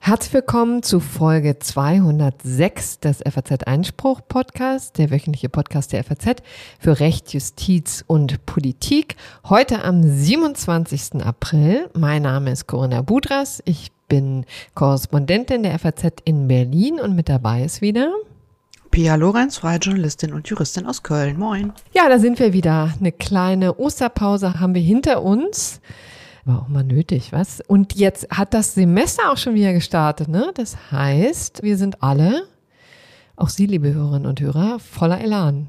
Herzlich willkommen zu Folge 206 des FAZ Einspruch Podcast, der wöchentliche Podcast der FAZ für Recht, Justiz und Politik. Heute am 27. April. Mein Name ist Corinna Budras. Ich bin Korrespondentin der FAZ in Berlin und mit dabei ist wieder Pia Lorenz, freie Journalistin und Juristin aus Köln. Moin. Ja, da sind wir wieder. Eine kleine Osterpause haben wir hinter uns. War auch mal nötig, was? Und jetzt hat das Semester auch schon wieder gestartet, ne? Das heißt, wir sind alle, auch Sie, liebe Hörerinnen und Hörer, voller Elan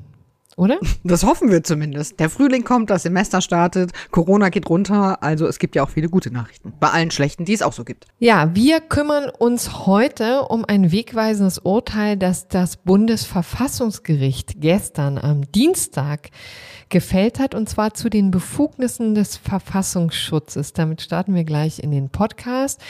oder? Das hoffen wir zumindest. Der Frühling kommt, das Semester startet, Corona geht runter, also es gibt ja auch viele gute Nachrichten. Bei allen schlechten, die es auch so gibt. Ja, wir kümmern uns heute um ein wegweisendes Urteil, das das Bundesverfassungsgericht gestern am Dienstag gefällt hat, und zwar zu den Befugnissen des Verfassungsschutzes. Damit starten wir gleich in den Podcast.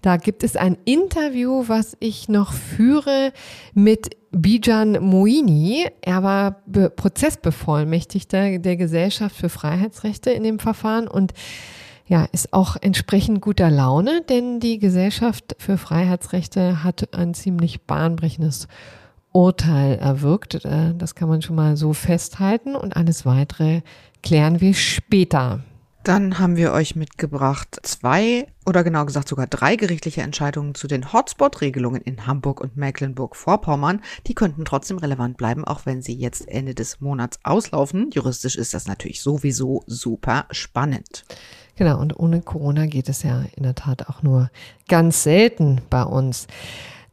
Da gibt es ein Interview, was ich noch führe mit Bijan Moini. Er war Be Prozessbevollmächtigter der Gesellschaft für Freiheitsrechte in dem Verfahren und ja, ist auch entsprechend guter Laune, denn die Gesellschaft für Freiheitsrechte hat ein ziemlich bahnbrechendes Urteil erwirkt. Äh, das kann man schon mal so festhalten und alles weitere klären wir später. Dann haben wir euch mitgebracht zwei oder genau gesagt sogar drei gerichtliche Entscheidungen zu den Hotspot-Regelungen in Hamburg und Mecklenburg-Vorpommern. Die könnten trotzdem relevant bleiben, auch wenn sie jetzt Ende des Monats auslaufen. Juristisch ist das natürlich sowieso super spannend. Genau, und ohne Corona geht es ja in der Tat auch nur ganz selten bei uns.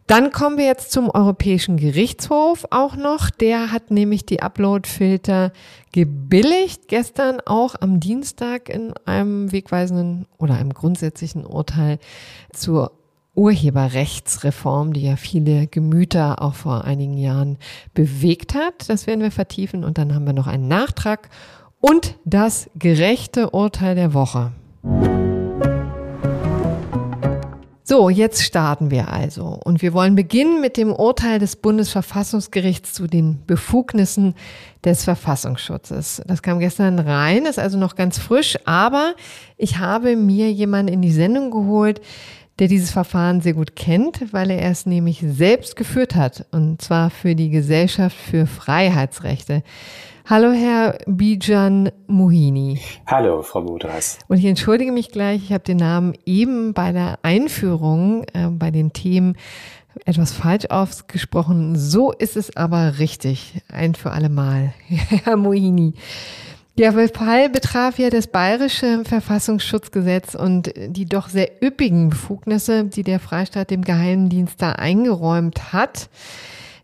Dann kommen wir jetzt zum Europäischen Gerichtshof auch noch. Der hat nämlich die Upload-Filter gebilligt. Gestern auch am Dienstag in einem wegweisenden oder einem grundsätzlichen Urteil zur Urheberrechtsreform, die ja viele Gemüter auch vor einigen Jahren bewegt hat. Das werden wir vertiefen. Und dann haben wir noch einen Nachtrag und das gerechte Urteil der Woche. So, jetzt starten wir also. Und wir wollen beginnen mit dem Urteil des Bundesverfassungsgerichts zu den Befugnissen des Verfassungsschutzes. Das kam gestern rein, ist also noch ganz frisch, aber ich habe mir jemanden in die Sendung geholt, der dieses Verfahren sehr gut kennt, weil er es nämlich selbst geführt hat, und zwar für die Gesellschaft für Freiheitsrechte. Hallo, Herr Bijan Mohini. Hallo, Frau Budras. Und ich entschuldige mich gleich, ich habe den Namen eben bei der Einführung äh, bei den Themen etwas falsch ausgesprochen. So ist es aber richtig. Ein für alle Mal. Herr Mohini. Der Fall betraf ja das bayerische Verfassungsschutzgesetz und die doch sehr üppigen Befugnisse, die der Freistaat dem Geheimdienst da eingeräumt hat.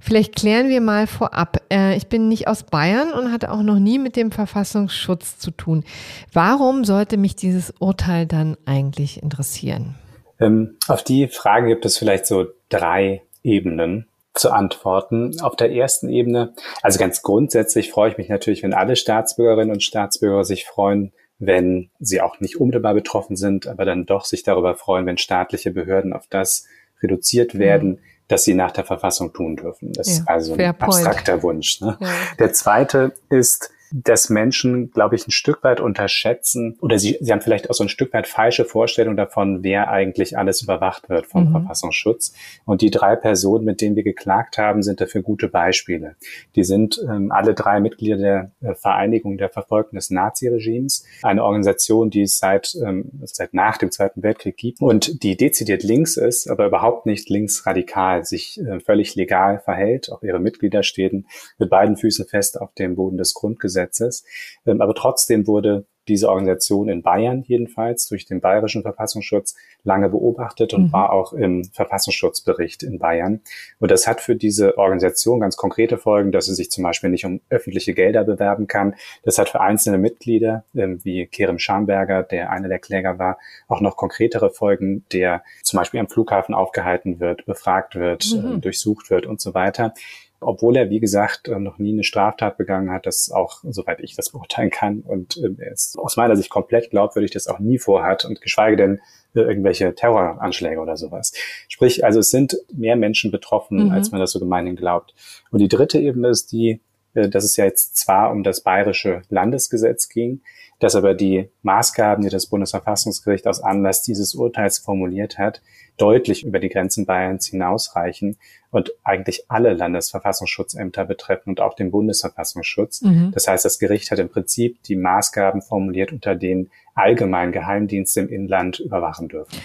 Vielleicht klären wir mal vorab. Äh, ich bin nicht aus Bayern und hatte auch noch nie mit dem Verfassungsschutz zu tun. Warum sollte mich dieses Urteil dann eigentlich interessieren? Ähm, auf die Frage gibt es vielleicht so drei Ebenen zu antworten. Auf der ersten Ebene, also ganz grundsätzlich freue ich mich natürlich, wenn alle Staatsbürgerinnen und Staatsbürger sich freuen, wenn sie auch nicht unmittelbar betroffen sind, aber dann doch sich darüber freuen, wenn staatliche Behörden auf das reduziert werden, mhm dass sie nach der Verfassung tun dürfen. Das ja, ist also ein abstrakter Wunsch. Ne? Ja. Der zweite ist, dass Menschen, glaube ich, ein Stück weit unterschätzen oder sie, sie haben vielleicht auch so ein Stück weit falsche Vorstellung davon, wer eigentlich alles überwacht wird vom mhm. Verfassungsschutz. Und die drei Personen, mit denen wir geklagt haben, sind dafür gute Beispiele. Die sind ähm, alle drei Mitglieder der äh, Vereinigung der Verfolgten des Naziregimes, eine Organisation, die es seit, ähm, seit nach dem Zweiten Weltkrieg gibt und die dezidiert links ist, aber überhaupt nicht linksradikal, sich äh, völlig legal verhält. Auch ihre Mitglieder stehen mit beiden Füßen fest auf dem Boden des Grundgesetzes Gesetzes. Ähm, aber trotzdem wurde diese Organisation in Bayern jedenfalls durch den bayerischen Verfassungsschutz lange beobachtet und mhm. war auch im Verfassungsschutzbericht in Bayern. Und das hat für diese Organisation ganz konkrete Folgen, dass sie sich zum Beispiel nicht um öffentliche Gelder bewerben kann. Das hat für einzelne Mitglieder, ähm, wie Kerem Schamberger, der einer der Kläger war, auch noch konkretere Folgen, der zum Beispiel am Flughafen aufgehalten wird, befragt wird, mhm. Äh, durchsucht wird und so weiter obwohl er, wie gesagt, äh, noch nie eine Straftat begangen hat, das auch, soweit ich das beurteilen kann, und ähm, er ist aus meiner Sicht komplett glaubwürdig, das auch nie vorhat und geschweige denn äh, irgendwelche Terroranschläge oder sowas. Sprich, also es sind mehr Menschen betroffen, mhm. als man das so gemeinhin glaubt. Und die dritte Ebene ist die, äh, dass es ja jetzt zwar um das bayerische Landesgesetz ging, dass aber die Maßgaben, die das Bundesverfassungsgericht aus Anlass dieses Urteils formuliert hat, deutlich über die Grenzen Bayerns hinausreichen und eigentlich alle Landesverfassungsschutzämter betreffen und auch den Bundesverfassungsschutz. Mhm. Das heißt, das Gericht hat im Prinzip die Maßgaben formuliert, unter denen allgemein Geheimdienste im Inland überwachen dürfen.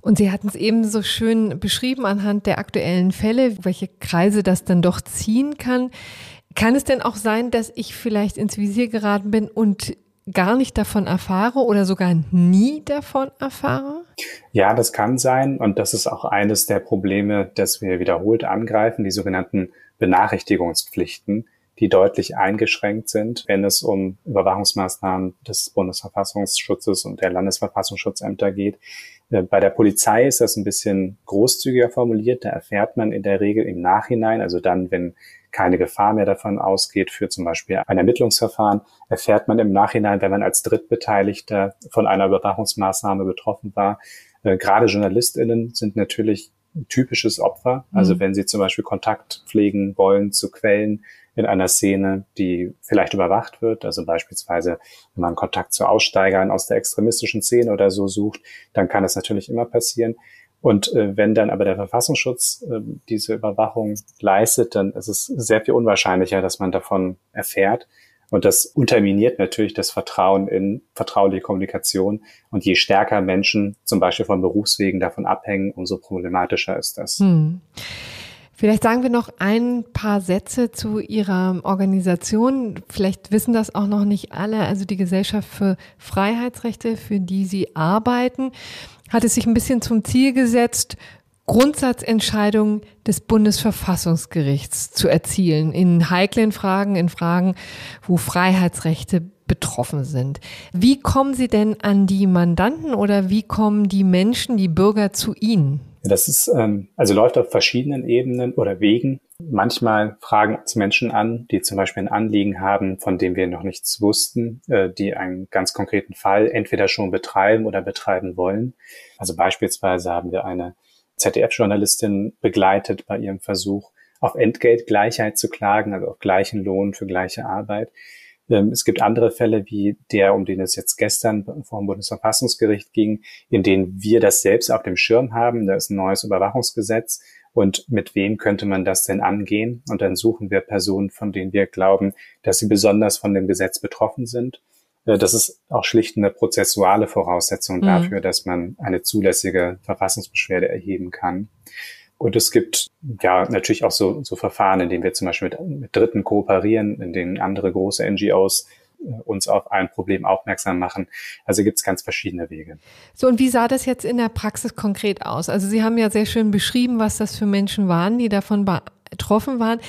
Und Sie hatten es eben so schön beschrieben anhand der aktuellen Fälle, welche Kreise das dann doch ziehen kann. Kann es denn auch sein, dass ich vielleicht ins Visier geraten bin und gar nicht davon erfahre oder sogar nie davon erfahre? Ja, das kann sein. Und das ist auch eines der Probleme, das wir wiederholt angreifen, die sogenannten Benachrichtigungspflichten, die deutlich eingeschränkt sind, wenn es um Überwachungsmaßnahmen des Bundesverfassungsschutzes und der Landesverfassungsschutzämter geht. Äh, bei der Polizei ist das ein bisschen großzügiger formuliert. Da erfährt man in der Regel im Nachhinein, also dann, wenn keine Gefahr mehr davon ausgeht für zum Beispiel ein Ermittlungsverfahren, erfährt man im Nachhinein, wenn man als Drittbeteiligter von einer Überwachungsmaßnahme betroffen war. Äh, gerade JournalistInnen sind natürlich ein typisches Opfer. Also mhm. wenn sie zum Beispiel Kontakt pflegen wollen zu Quellen in einer Szene, die vielleicht überwacht wird, also beispielsweise, wenn man Kontakt zu Aussteigern aus der extremistischen Szene oder so sucht, dann kann es natürlich immer passieren. Und äh, wenn dann aber der Verfassungsschutz äh, diese Überwachung leistet, dann ist es sehr viel unwahrscheinlicher, dass man davon erfährt. Und das unterminiert natürlich das Vertrauen in vertrauliche Kommunikation. Und je stärker Menschen zum Beispiel von Berufswegen davon abhängen, umso problematischer ist das. Hm. Vielleicht sagen wir noch ein paar Sätze zu Ihrer Organisation. Vielleicht wissen das auch noch nicht alle. Also die Gesellschaft für Freiheitsrechte, für die Sie arbeiten, hat es sich ein bisschen zum Ziel gesetzt, Grundsatzentscheidungen des Bundesverfassungsgerichts zu erzielen in heiklen Fragen, in Fragen, wo Freiheitsrechte betroffen sind. Wie kommen Sie denn an die Mandanten oder wie kommen die Menschen, die Bürger zu Ihnen? Das ist, ähm, also läuft auf verschiedenen Ebenen oder Wegen. Manchmal fragen uns Menschen an, die zum Beispiel ein Anliegen haben, von dem wir noch nichts wussten, äh, die einen ganz konkreten Fall entweder schon betreiben oder betreiben wollen. Also beispielsweise haben wir eine ZDF-Journalistin begleitet bei ihrem Versuch, auf Entgeltgleichheit zu klagen, also auf gleichen Lohn für gleiche Arbeit. Ähm, es gibt andere Fälle wie der, um den es jetzt gestern vor dem Bundesverfassungsgericht ging, in denen wir das selbst auf dem Schirm haben. Da ist ein neues Überwachungsgesetz. Und mit wem könnte man das denn angehen? Und dann suchen wir Personen, von denen wir glauben, dass sie besonders von dem Gesetz betroffen sind. Äh, das ist auch schlicht eine prozessuale Voraussetzung mhm. dafür, dass man eine zulässige Verfassungsbeschwerde erheben kann. Und es gibt ja natürlich auch so, so Verfahren, in denen wir zum Beispiel mit, mit Dritten kooperieren, in denen andere große NGOs uns auf ein Problem aufmerksam machen. Also gibt es ganz verschiedene Wege. So, und wie sah das jetzt in der Praxis konkret aus? Also Sie haben ja sehr schön beschrieben, was das für Menschen waren, die davon betroffen waren.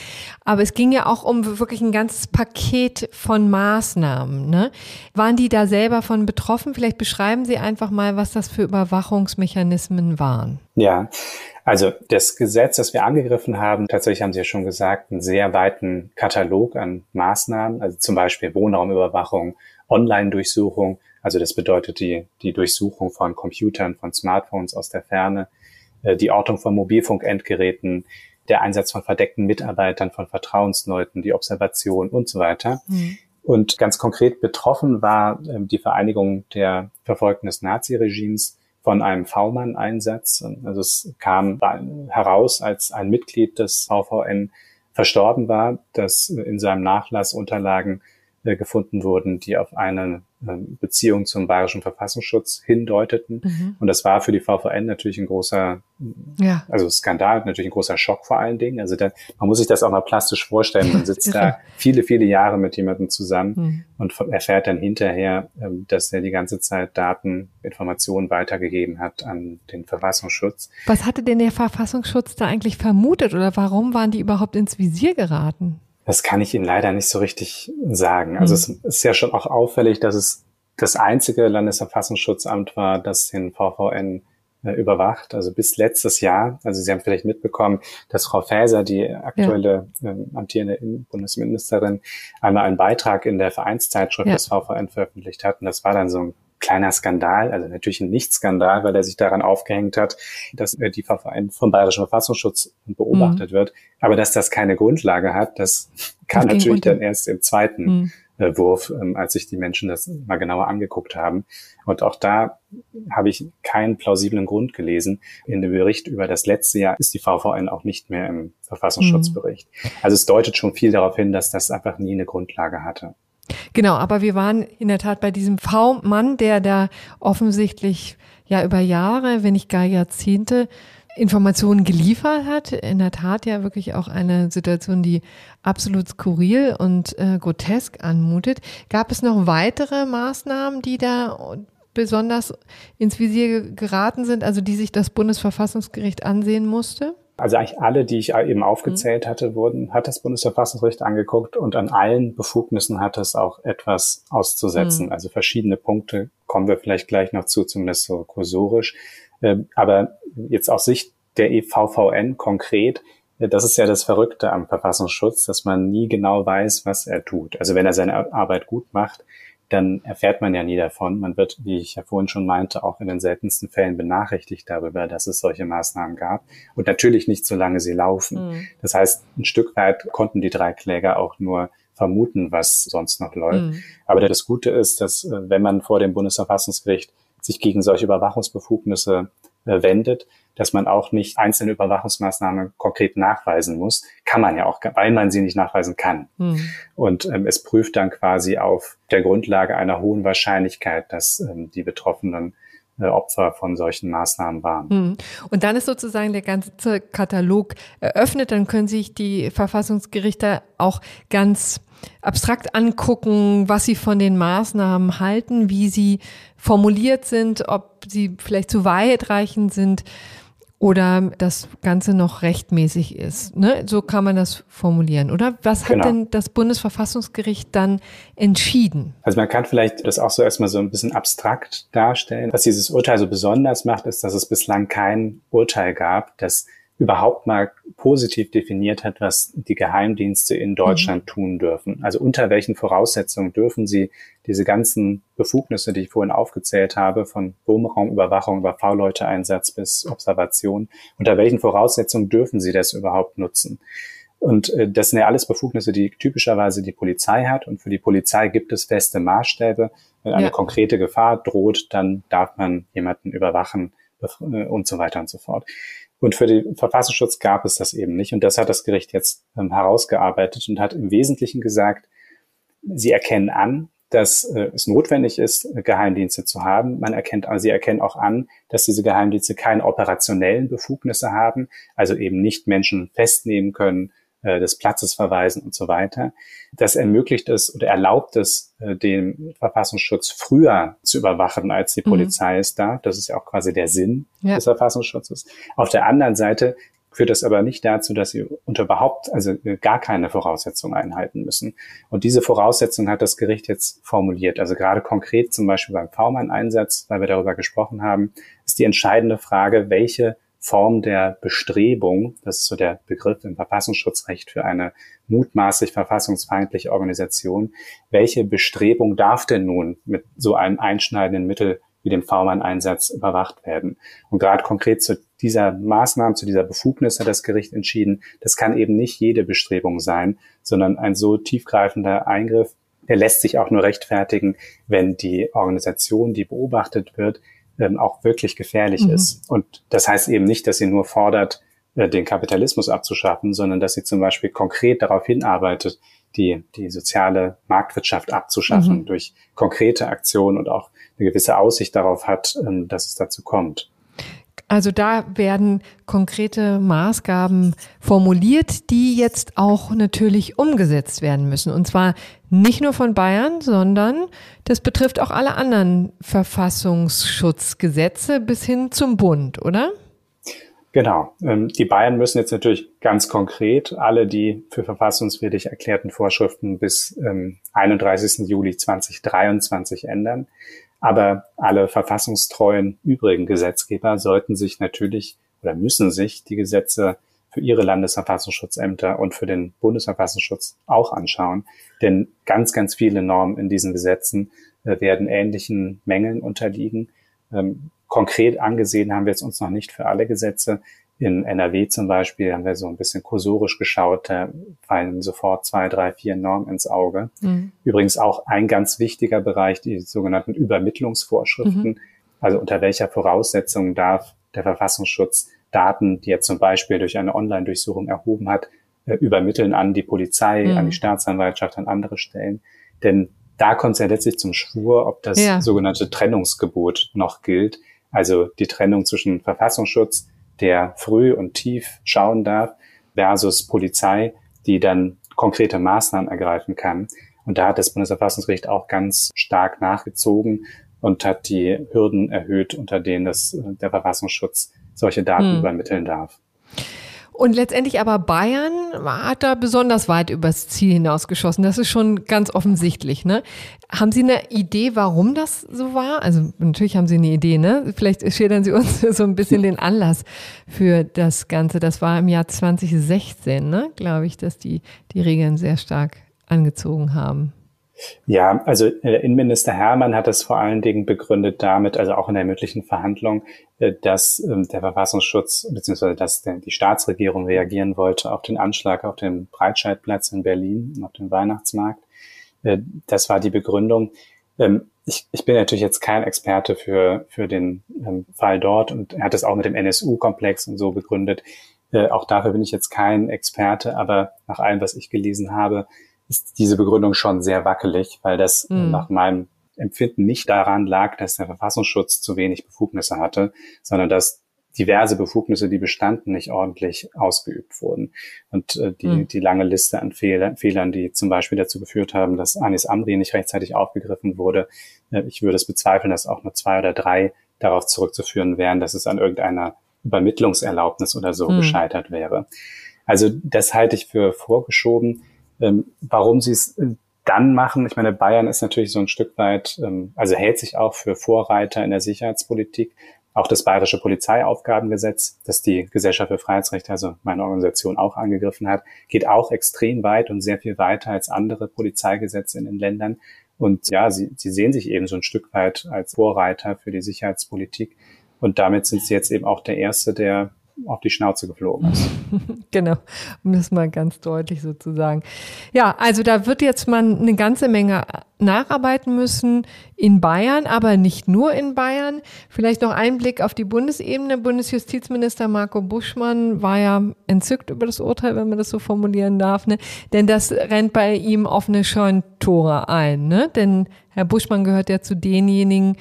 Aber es ging ja auch um wirklich ein ganzes Paket von Maßnahmen. Ne? Waren die da selber von betroffen? Vielleicht beschreiben Sie einfach mal, was das für Überwachungsmechanismen waren. Ja, also das Gesetz, das wir angegriffen haben, tatsächlich haben Sie ja schon gesagt, einen sehr weiten Katalog an Maßnahmen, also zum Beispiel Wohnraumüberwachung, Online-Durchsuchung, also das bedeutet die, die Durchsuchung von Computern, von Smartphones aus der Ferne, äh, die Ortung von Mobilfunkendgeräten, der Einsatz von verdeckten Mitarbeitern, von Vertrauensleuten, die Observation und so weiter. Mhm. Und ganz konkret betroffen war ähm, die Vereinigung der Verfolgten des Naziregimes von einem V-Mann-Einsatz. Also es kam heraus, als ein Mitglied des VVN verstorben war, dass in seinem Nachlass Unterlagen äh, gefunden wurden, die auf eine Beziehung zum bayerischen Verfassungsschutz hindeuteten. Mhm. Und das war für die VVN natürlich ein großer, ja. also Skandal, natürlich ein großer Schock vor allen Dingen. Also da, man muss sich das auch mal plastisch vorstellen. Man sitzt da viele, viele Jahre mit jemandem zusammen mhm. und erfährt dann hinterher, ähm, dass er die ganze Zeit Daten, Informationen weitergegeben hat an den Verfassungsschutz. Was hatte denn der Verfassungsschutz da eigentlich vermutet oder warum waren die überhaupt ins Visier geraten? Das kann ich Ihnen leider nicht so richtig sagen. Also mhm. es ist ja schon auch auffällig, dass es das einzige Landesverfassungsschutzamt war, das den VVN äh, überwacht. Also bis letztes Jahr, also Sie haben vielleicht mitbekommen, dass Frau Faeser, die aktuelle ja. ähm, amtierende Bundesministerin, einmal einen Beitrag in der Vereinszeitschrift ja. des VVN veröffentlicht hat. Und das war dann so ein kleiner Skandal, also natürlich ein Nicht-Skandal, weil er sich daran aufgehängt hat, dass äh, die Verfahren vom Bayerischen Verfassungsschutz beobachtet mhm. wird. Aber dass das keine Grundlage hat, das kam natürlich unter. dann erst im zweiten mhm. Äh, Wurf, ähm, als sich die Menschen das mal genauer angeguckt haben. Und auch da habe ich keinen plausiblen Grund gelesen. In dem Bericht über das letzte Jahr ist die VVN auch nicht mehr im Verfassungsschutzbericht. Mhm. Also es deutet schon viel darauf hin, dass das einfach nie eine Grundlage hatte. Genau, aber wir waren in der Tat bei diesem V-Mann, der da offensichtlich ja über Jahre, wenn nicht gar Jahrzehnte Informationen geliefert hat. In der Tat ja wirklich auch eine Situation, die absolut skurril und äh, grotesk anmutet. Gab es noch weitere Maßnahmen, die da besonders ins Visier geraten sind, also die sich das Bundesverfassungsgericht ansehen musste? Also eigentlich alle, die ich eben aufgezählt mhm. hatte, wurden, hat das Bundesverfassungsgericht angeguckt und an allen Befugnissen hat es auch etwas auszusetzen. Mhm. Also verschiedene Punkte kommen wir vielleicht gleich noch zu, zumindest so kursorisch. Ähm, aber jetzt aus Sicht der EVVN konkret, äh, das ist ja das Verrückte am Verfassungsschutz, dass man nie genau weiß, was er tut. Also wenn er seine Arbeit gut macht, dann erfährt man ja nie davon. Man wird, wie ich ja vorhin schon meinte, auch in den seltensten Fällen benachrichtigt darüber, dass es solche Maßnahmen gab. Und natürlich nicht, solange sie laufen. Mhm. Das heißt, ein Stück weit konnten die drei Kläger auch nur vermuten, was sonst noch läuft. Mhm. Aber das Gute ist, dass äh, wenn man vor dem Bundesverfassungsgericht sich gegen solche Überwachungsbefugnisse wendet, dass man auch nicht einzelne Überwachungsmaßnahmen konkret nachweisen muss. Kann man ja auch, weil man sie nicht nachweisen kann. Mhm. Und ähm, es prüft dann quasi auf der Grundlage einer hohen Wahrscheinlichkeit, dass ähm, die Betroffenen Opfer von solchen Maßnahmen waren. Mhm. Und dann ist sozusagen der ganze Katalog eröffnet. Dann können sich die Verfassungsgerichte auch ganz abstrakt angucken, was sie von den Maßnahmen halten, wie sie formuliert sind, ob sie vielleicht zu weitreichend sind oder das Ganze noch rechtmäßig ist. Ne? So kann man das formulieren, oder? Was hat genau. denn das Bundesverfassungsgericht dann entschieden? Also man kann vielleicht das auch so erstmal so ein bisschen abstrakt darstellen. Was dieses Urteil so besonders macht, ist, dass es bislang kein Urteil gab, das überhaupt mal positiv definiert hat, was die Geheimdienste in Deutschland mhm. tun dürfen. Also unter welchen Voraussetzungen dürfen sie diese ganzen Befugnisse, die ich vorhin aufgezählt habe, von Wohnraumüberwachung über V-Leute-Einsatz bis Observation, unter welchen Voraussetzungen dürfen sie das überhaupt nutzen? Und äh, das sind ja alles Befugnisse, die typischerweise die Polizei hat. Und für die Polizei gibt es feste Maßstäbe. Wenn eine ja. konkrete Gefahr droht, dann darf man jemanden überwachen äh, und so weiter und so fort. Und für den Verfassungsschutz gab es das eben nicht. Und das hat das Gericht jetzt ähm, herausgearbeitet und hat im Wesentlichen gesagt, sie erkennen an, dass äh, es notwendig ist, Geheimdienste zu haben. Man erkennt, also sie erkennen auch an, dass diese Geheimdienste keine operationellen Befugnisse haben, also eben nicht Menschen festnehmen können, äh, des Platzes verweisen und so weiter. Das ermöglicht es oder erlaubt es, äh, den Verfassungsschutz früher zu überwachen, als die mhm. Polizei es darf. Das ist ja auch quasi der Sinn ja. des Verfassungsschutzes. Auf der anderen Seite führt das aber nicht dazu, dass sie unter überhaupt, also äh, gar keine Voraussetzungen einhalten müssen. Und diese Voraussetzung hat das Gericht jetzt formuliert. Also gerade konkret zum Beispiel beim V-Mann-Einsatz, weil wir darüber gesprochen haben, ist die entscheidende Frage, welche Form der Bestrebung, das ist so der Begriff im Verfassungsschutzrecht für eine mutmaßlich verfassungsfeindliche Organisation, welche Bestrebung darf denn nun mit so einem einschneidenden Mittel wie dem V-Mann-Einsatz überwacht werden? Und gerade konkret zu dieser Maßnahme, zu dieser Befugnis hat das Gericht entschieden, das kann eben nicht jede Bestrebung sein, sondern ein so tiefgreifender Eingriff, der lässt sich auch nur rechtfertigen, wenn die Organisation, die beobachtet wird, ähm, auch wirklich gefährlich mhm. ist. Und das heißt eben nicht, dass sie nur fordert, äh, den Kapitalismus abzuschaffen, sondern dass sie zum Beispiel konkret darauf hinarbeitet, die, die soziale Marktwirtschaft abzuschaffen mhm. durch konkrete Aktionen und auch eine gewisse Aussicht darauf hat, ähm, dass es dazu kommt. Also da werden konkrete Maßgaben formuliert, die jetzt auch natürlich umgesetzt werden müssen. Und zwar nicht nur von Bayern, sondern das betrifft auch alle anderen Verfassungsschutzgesetze bis hin zum Bund, oder? Genau. Ähm, die Bayern müssen jetzt natürlich ganz konkret alle die für verfassungswidrig erklärten Vorschriften bis 31. Ähm, Juli 2023 ändern. Aber alle verfassungstreuen übrigen Gesetzgeber sollten sich natürlich oder müssen sich die Gesetze für ihre Landesverfassungsschutzämter und für den Bundesverfassungsschutz auch anschauen. Denn ganz, ganz viele Normen in diesen Gesetzen äh, werden ähnlichen Mängeln unterliegen. Ähm, konkret angesehen haben wir jetzt uns noch nicht für alle Gesetze. In NRW zum Beispiel haben wir so ein bisschen kursorisch geschaut, da fallen sofort zwei, drei, vier Normen ins Auge. Mhm. Übrigens auch ein ganz wichtiger Bereich, die sogenannten Übermittlungsvorschriften. Mhm. Also unter welcher Voraussetzung darf der Verfassungsschutz Daten, die er zum Beispiel durch eine Online-Durchsuchung erhoben hat, äh, übermitteln an die Polizei, mhm. an die Staatsanwaltschaft, an andere Stellen. Denn da kommt es ja letztlich zum Schwur, ob das ja. sogenannte Trennungsgebot noch gilt. Also die Trennung zwischen Verfassungsschutz, der früh und tief schauen darf, versus Polizei, die dann konkrete Maßnahmen ergreifen kann. Und da hat das Bundesverfassungsgericht auch ganz stark nachgezogen und hat die Hürden erhöht, unter denen das, äh, der Verfassungsschutz solche Daten hm. übermitteln darf. Und letztendlich aber Bayern hat da besonders weit übers Ziel hinausgeschossen. Das ist schon ganz offensichtlich. Ne? Haben Sie eine Idee, warum das so war? Also natürlich haben Sie eine Idee. Ne? Vielleicht schildern Sie uns so ein bisschen den Anlass für das Ganze. Das war im Jahr 2016, ne? glaube ich, dass die die Regeln sehr stark angezogen haben. Ja, also äh, Innenminister Hermann hat das vor allen Dingen begründet damit, also auch in der mündlichen Verhandlung, äh, dass ähm, der Verfassungsschutz bzw. dass die Staatsregierung reagieren wollte auf den Anschlag auf dem Breitscheidplatz in Berlin, auf dem Weihnachtsmarkt. Äh, das war die Begründung. Ähm, ich, ich bin natürlich jetzt kein Experte für, für den ähm, Fall dort und er hat es auch mit dem NSU-Komplex und so begründet. Auch dafür bin ich jetzt kein Experte, aber nach allem, was ich gelesen habe, ist diese Begründung schon sehr wackelig, weil das mhm. nach meinem Empfinden nicht daran lag, dass der Verfassungsschutz zu wenig Befugnisse hatte, sondern dass diverse Befugnisse, die bestanden, nicht ordentlich ausgeübt wurden. Und äh, die, mhm. die lange Liste an Fehler, Fehlern, die zum Beispiel dazu geführt haben, dass Anis Amri nicht rechtzeitig aufgegriffen wurde, äh, ich würde es bezweifeln, dass auch nur zwei oder drei darauf zurückzuführen wären, dass es an irgendeiner Übermittlungserlaubnis oder so mhm. gescheitert wäre. Also das halte ich für vorgeschoben. Ähm, warum sie es äh, dann machen, ich meine, Bayern ist natürlich so ein Stück weit, ähm, also hält sich auch für Vorreiter in der Sicherheitspolitik. Auch das Bayerische Polizeiaufgabengesetz, das die Gesellschaft für Freiheitsrechte, also meine Organisation auch angegriffen hat, geht auch extrem weit und sehr viel weiter als andere Polizeigesetze in den Ländern. Und ja, sie, sie sehen sich eben so ein Stück weit als Vorreiter für die Sicherheitspolitik. Und damit sind sie jetzt eben auch der Erste, der auf die Schnauze geflogen ist. genau, um das mal ganz deutlich so zu sagen. Ja, also da wird jetzt man eine ganze Menge nacharbeiten müssen in Bayern, aber nicht nur in Bayern. Vielleicht noch ein Blick auf die Bundesebene. Bundesjustizminister Marco Buschmann war ja entzückt über das Urteil, wenn man das so formulieren darf, ne? denn das rennt bei ihm offene Scheuntore ein. Ne? Denn Herr Buschmann gehört ja zu denjenigen,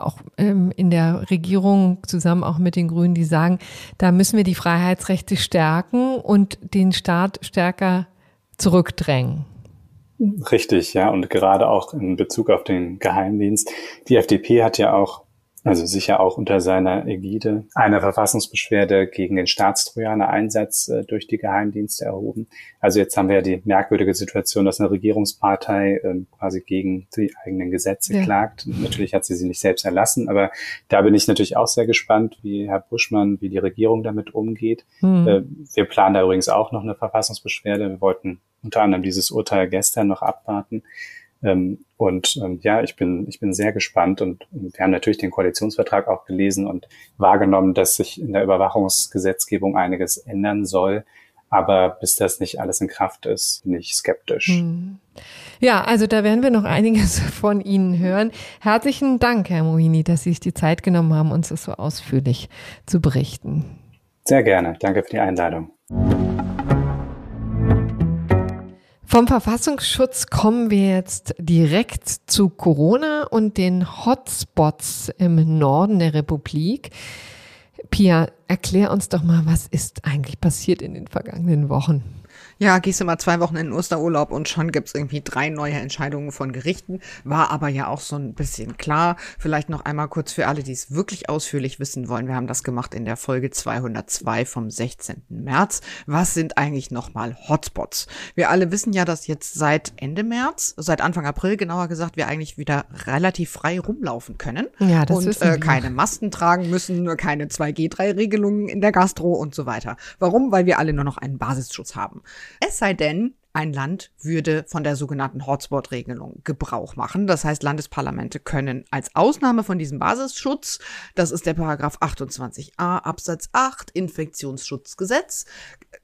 auch ähm, in der Regierung zusammen auch mit den Grünen, die sagen, da müssen wir die Freiheitsrechte stärken und den Staat stärker zurückdrängen. Richtig, ja. Und gerade auch in Bezug auf den Geheimdienst. Die FDP hat ja auch also sicher auch unter seiner Ägide, eine Verfassungsbeschwerde gegen den Staatstrojaner-Einsatz äh, durch die Geheimdienste erhoben. Also jetzt haben wir ja die merkwürdige Situation, dass eine Regierungspartei äh, quasi gegen die eigenen Gesetze ja. klagt. Natürlich hat sie sie nicht selbst erlassen, aber da bin ich natürlich auch sehr gespannt, wie Herr Buschmann, wie die Regierung damit umgeht. Mhm. Äh, wir planen da übrigens auch noch eine Verfassungsbeschwerde. Wir wollten unter anderem dieses Urteil gestern noch abwarten. Ähm, und ähm, ja, ich bin, ich bin sehr gespannt und, und wir haben natürlich den Koalitionsvertrag auch gelesen und wahrgenommen, dass sich in der Überwachungsgesetzgebung einiges ändern soll. Aber bis das nicht alles in Kraft ist, bin ich skeptisch. Hm. Ja, also da werden wir noch einiges von Ihnen hören. Herzlichen Dank, Herr Mohini, dass Sie sich die Zeit genommen haben, uns das so ausführlich zu berichten. Sehr gerne. Danke für die Einladung. Vom Verfassungsschutz kommen wir jetzt direkt zu Corona und den Hotspots im Norden der Republik. Pia, erklär uns doch mal, was ist eigentlich passiert in den vergangenen Wochen? Ja, gehst du mal zwei Wochen in den Osterurlaub und schon gibt's irgendwie drei neue Entscheidungen von Gerichten. War aber ja auch so ein bisschen klar. Vielleicht noch einmal kurz für alle, die es wirklich ausführlich wissen wollen. Wir haben das gemacht in der Folge 202 vom 16. März. Was sind eigentlich nochmal Hotspots? Wir alle wissen ja, dass jetzt seit Ende März, seit Anfang April genauer gesagt, wir eigentlich wieder relativ frei rumlaufen können. Ja, das und äh, keine Masken tragen müssen, keine 2G3-Regelungen in der Gastro und so weiter. Warum? Weil wir alle nur noch einen Basisschutz haben. Es sei denn, ein Land würde von der sogenannten Hotspot-Regelung Gebrauch machen. Das heißt, Landesparlamente können als Ausnahme von diesem Basisschutz, das ist der Paragraph 28a Absatz 8 Infektionsschutzgesetz,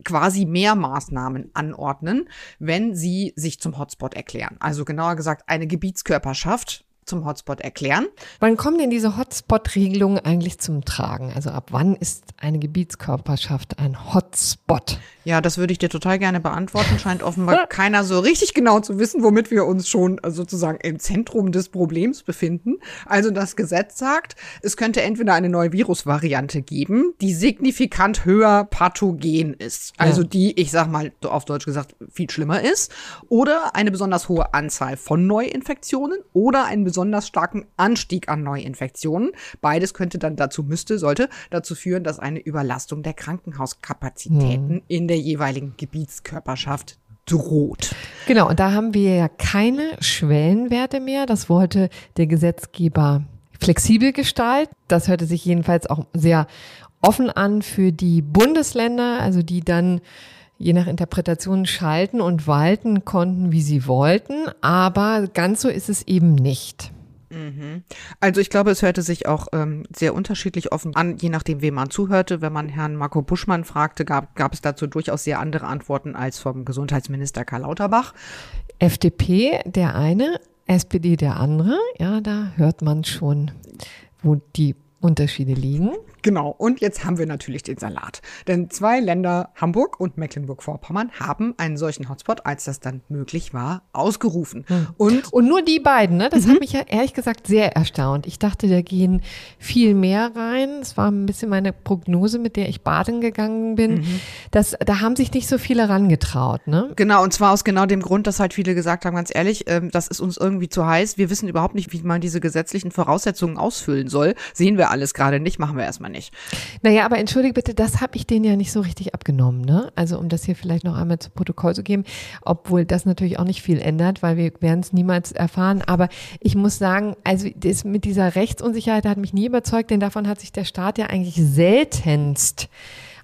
quasi mehr Maßnahmen anordnen, wenn sie sich zum Hotspot erklären. Also genauer gesagt eine Gebietskörperschaft zum Hotspot erklären. Wann kommen denn diese Hotspot-Regelungen eigentlich zum Tragen? Also ab wann ist eine Gebietskörperschaft ein Hotspot? Ja, das würde ich dir total gerne beantworten. Scheint offenbar keiner so richtig genau zu wissen, womit wir uns schon äh, sozusagen im Zentrum des Problems befinden. Also das Gesetz sagt, es könnte entweder eine neue Virusvariante geben, die signifikant höher pathogen ist. Also ja. die, ich sag mal auf Deutsch gesagt, viel schlimmer ist. Oder eine besonders hohe Anzahl von Neuinfektionen oder einen besonders starken Anstieg an Neuinfektionen. Beides könnte dann dazu, müsste, sollte dazu führen, dass eine Überlastung der Krankenhauskapazitäten hm. in der der jeweiligen Gebietskörperschaft droht. Genau, und da haben wir ja keine Schwellenwerte mehr. Das wollte der Gesetzgeber flexibel gestalten. Das hörte sich jedenfalls auch sehr offen an für die Bundesländer, also die dann je nach Interpretation schalten und walten konnten, wie sie wollten. Aber ganz so ist es eben nicht. Mhm. Also ich glaube, es hörte sich auch ähm, sehr unterschiedlich offen an, je nachdem, wem man zuhörte. Wenn man Herrn Marco Buschmann fragte, gab, gab es dazu durchaus sehr andere Antworten als vom Gesundheitsminister Karl Lauterbach. FDP der eine, SPD der andere. Ja, da hört man schon, wo die Unterschiede liegen. Genau, und jetzt haben wir natürlich den Salat. Denn zwei Länder, Hamburg und Mecklenburg-Vorpommern, haben einen solchen Hotspot, als das dann möglich war, ausgerufen. Hm. Und, und nur die beiden, ne? Das mhm. hat mich ja ehrlich gesagt sehr erstaunt. Ich dachte, da gehen viel mehr rein. Es war ein bisschen meine Prognose, mit der ich baden gegangen bin. Mhm. Das, da haben sich nicht so viele rangetraut, ne? Genau, und zwar aus genau dem Grund, dass halt viele gesagt haben, ganz ehrlich, ähm, das ist uns irgendwie zu heiß. Wir wissen überhaupt nicht, wie man diese gesetzlichen Voraussetzungen ausfüllen soll. Sehen wir alles gerade nicht, machen wir erstmal nicht. Naja, aber entschuldige bitte, das habe ich denen ja nicht so richtig abgenommen. Ne? Also um das hier vielleicht noch einmal zu Protokoll zu geben, obwohl das natürlich auch nicht viel ändert, weil wir werden es niemals erfahren. Aber ich muss sagen, also das mit dieser Rechtsunsicherheit hat mich nie überzeugt, denn davon hat sich der Staat ja eigentlich seltenst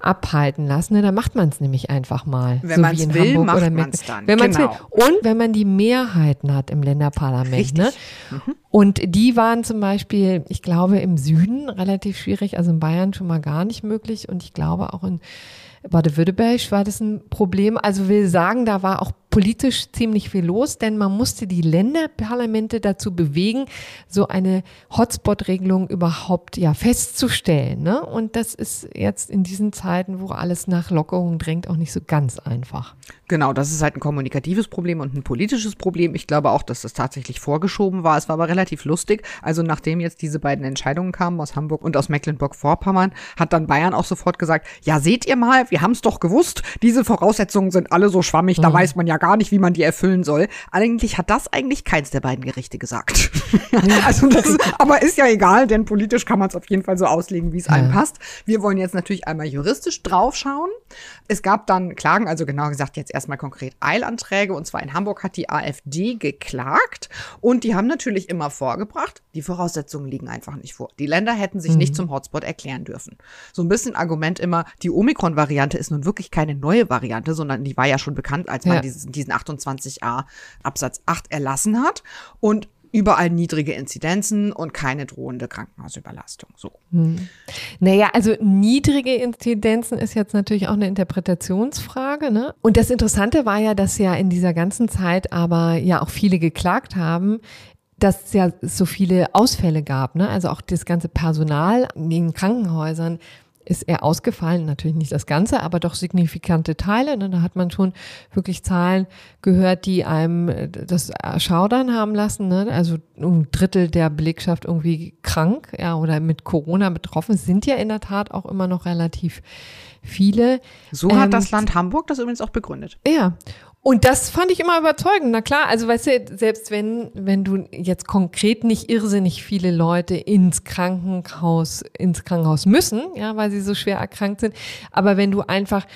abhalten lassen. Ne? Da macht man es nämlich einfach mal. Wenn so man es will, Hamburg macht man es dann. Wenn genau. will. Und wenn man die Mehrheiten hat im Länderparlament. Richtig. Ne? Mhm. Und die waren zum Beispiel, ich glaube, im Süden relativ schwierig, also in Bayern schon mal gar nicht möglich und ich glaube auch in Baden-Württemberg war das ein Problem. Also will sagen, da war auch politisch ziemlich viel los, denn man musste die Länderparlamente dazu bewegen, so eine Hotspot-Regelung überhaupt ja festzustellen. Ne? Und das ist jetzt in diesen Zeiten, wo alles nach Lockerungen drängt, auch nicht so ganz einfach. Genau, das ist halt ein kommunikatives Problem und ein politisches Problem. Ich glaube auch, dass das tatsächlich vorgeschoben war. Es war aber relativ lustig. Also nachdem jetzt diese beiden Entscheidungen kamen aus Hamburg und aus Mecklenburg-Vorpommern, hat dann Bayern auch sofort gesagt, ja, seht ihr mal, wir haben es doch gewusst, diese Voraussetzungen sind alle so schwammig, mhm. da weiß man ja gar nicht, wie man die erfüllen soll. Eigentlich hat das eigentlich keins der beiden Gerichte gesagt. also das, aber ist ja egal, denn politisch kann man es auf jeden Fall so auslegen, wie es ja. einem passt. Wir wollen jetzt natürlich einmal juristisch draufschauen. Es gab dann Klagen, also genau gesagt jetzt erstmal konkret Eilanträge und zwar in Hamburg hat die AfD geklagt und die haben natürlich immer vorgebracht, die Voraussetzungen liegen einfach nicht vor. Die Länder hätten sich mhm. nicht zum Hotspot erklären dürfen. So ein bisschen Argument immer, die Omikron-Variante ist nun wirklich keine neue Variante, sondern die war ja schon bekannt, als man ja. diesen, diesen 28a Absatz 8 erlassen hat und überall niedrige Inzidenzen und keine drohende Krankenhausüberlastung. So. Hm. Naja, also niedrige Inzidenzen ist jetzt natürlich auch eine Interpretationsfrage. Ne? Und das Interessante war ja, dass ja in dieser ganzen Zeit aber ja auch viele geklagt haben, dass es ja so viele Ausfälle gab. Ne? Also auch das ganze Personal in den Krankenhäusern ist er ausgefallen, natürlich nicht das Ganze, aber doch signifikante Teile. Ne? Da hat man schon wirklich Zahlen gehört, die einem äh, das Schaudern haben lassen. Ne? Also ein Drittel der Belegschaft irgendwie krank, ja, oder mit Corona betroffen, sind ja in der Tat auch immer noch relativ viele. So hat ähm, das Land Hamburg das übrigens auch begründet. Ja. Und das fand ich immer überzeugend. Na klar, also weißt du, selbst wenn, wenn du jetzt konkret nicht irrsinnig viele Leute ins Krankenhaus, ins Krankenhaus müssen, ja, weil sie so schwer erkrankt sind, aber wenn du einfach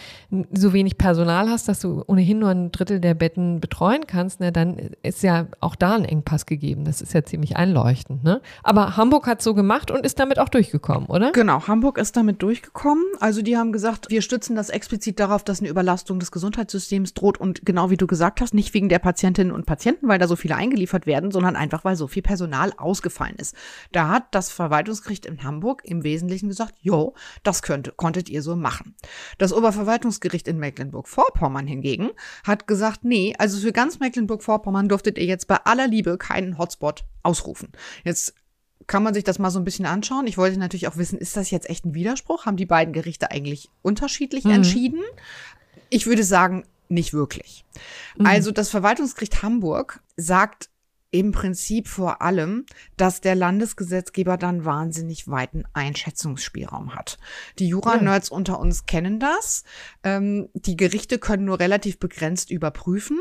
so wenig Personal hast, dass du ohnehin nur ein Drittel der Betten betreuen kannst, ne, dann ist ja auch da ein Engpass gegeben. Das ist ja ziemlich einleuchtend, ne? Aber Hamburg hat so gemacht und ist damit auch durchgekommen, oder? Genau, Hamburg ist damit durchgekommen. Also die haben gesagt, wir stützen das explizit darauf, dass eine Überlastung des Gesundheitssystems droht und genau wie du gesagt hast, nicht wegen der Patientinnen und Patienten, weil da so viele eingeliefert werden, sondern einfach, weil so viel Personal ausgefallen ist. Da hat das Verwaltungsgericht in Hamburg im Wesentlichen gesagt, jo, das könnte, konntet ihr so machen. Das Oberverwaltungsgericht in Mecklenburg-Vorpommern hingegen hat gesagt, nee, also für ganz Mecklenburg-Vorpommern durftet ihr jetzt bei aller Liebe keinen Hotspot ausrufen. Jetzt kann man sich das mal so ein bisschen anschauen. Ich wollte natürlich auch wissen, ist das jetzt echt ein Widerspruch? Haben die beiden Gerichte eigentlich unterschiedlich mhm. entschieden? Ich würde sagen, nicht wirklich. Mhm. Also das Verwaltungsgericht Hamburg sagt im Prinzip vor allem, dass der Landesgesetzgeber dann wahnsinnig weiten Einschätzungsspielraum hat. Die Jura-Nerds ja. unter uns kennen das. Ähm, die Gerichte können nur relativ begrenzt überprüfen.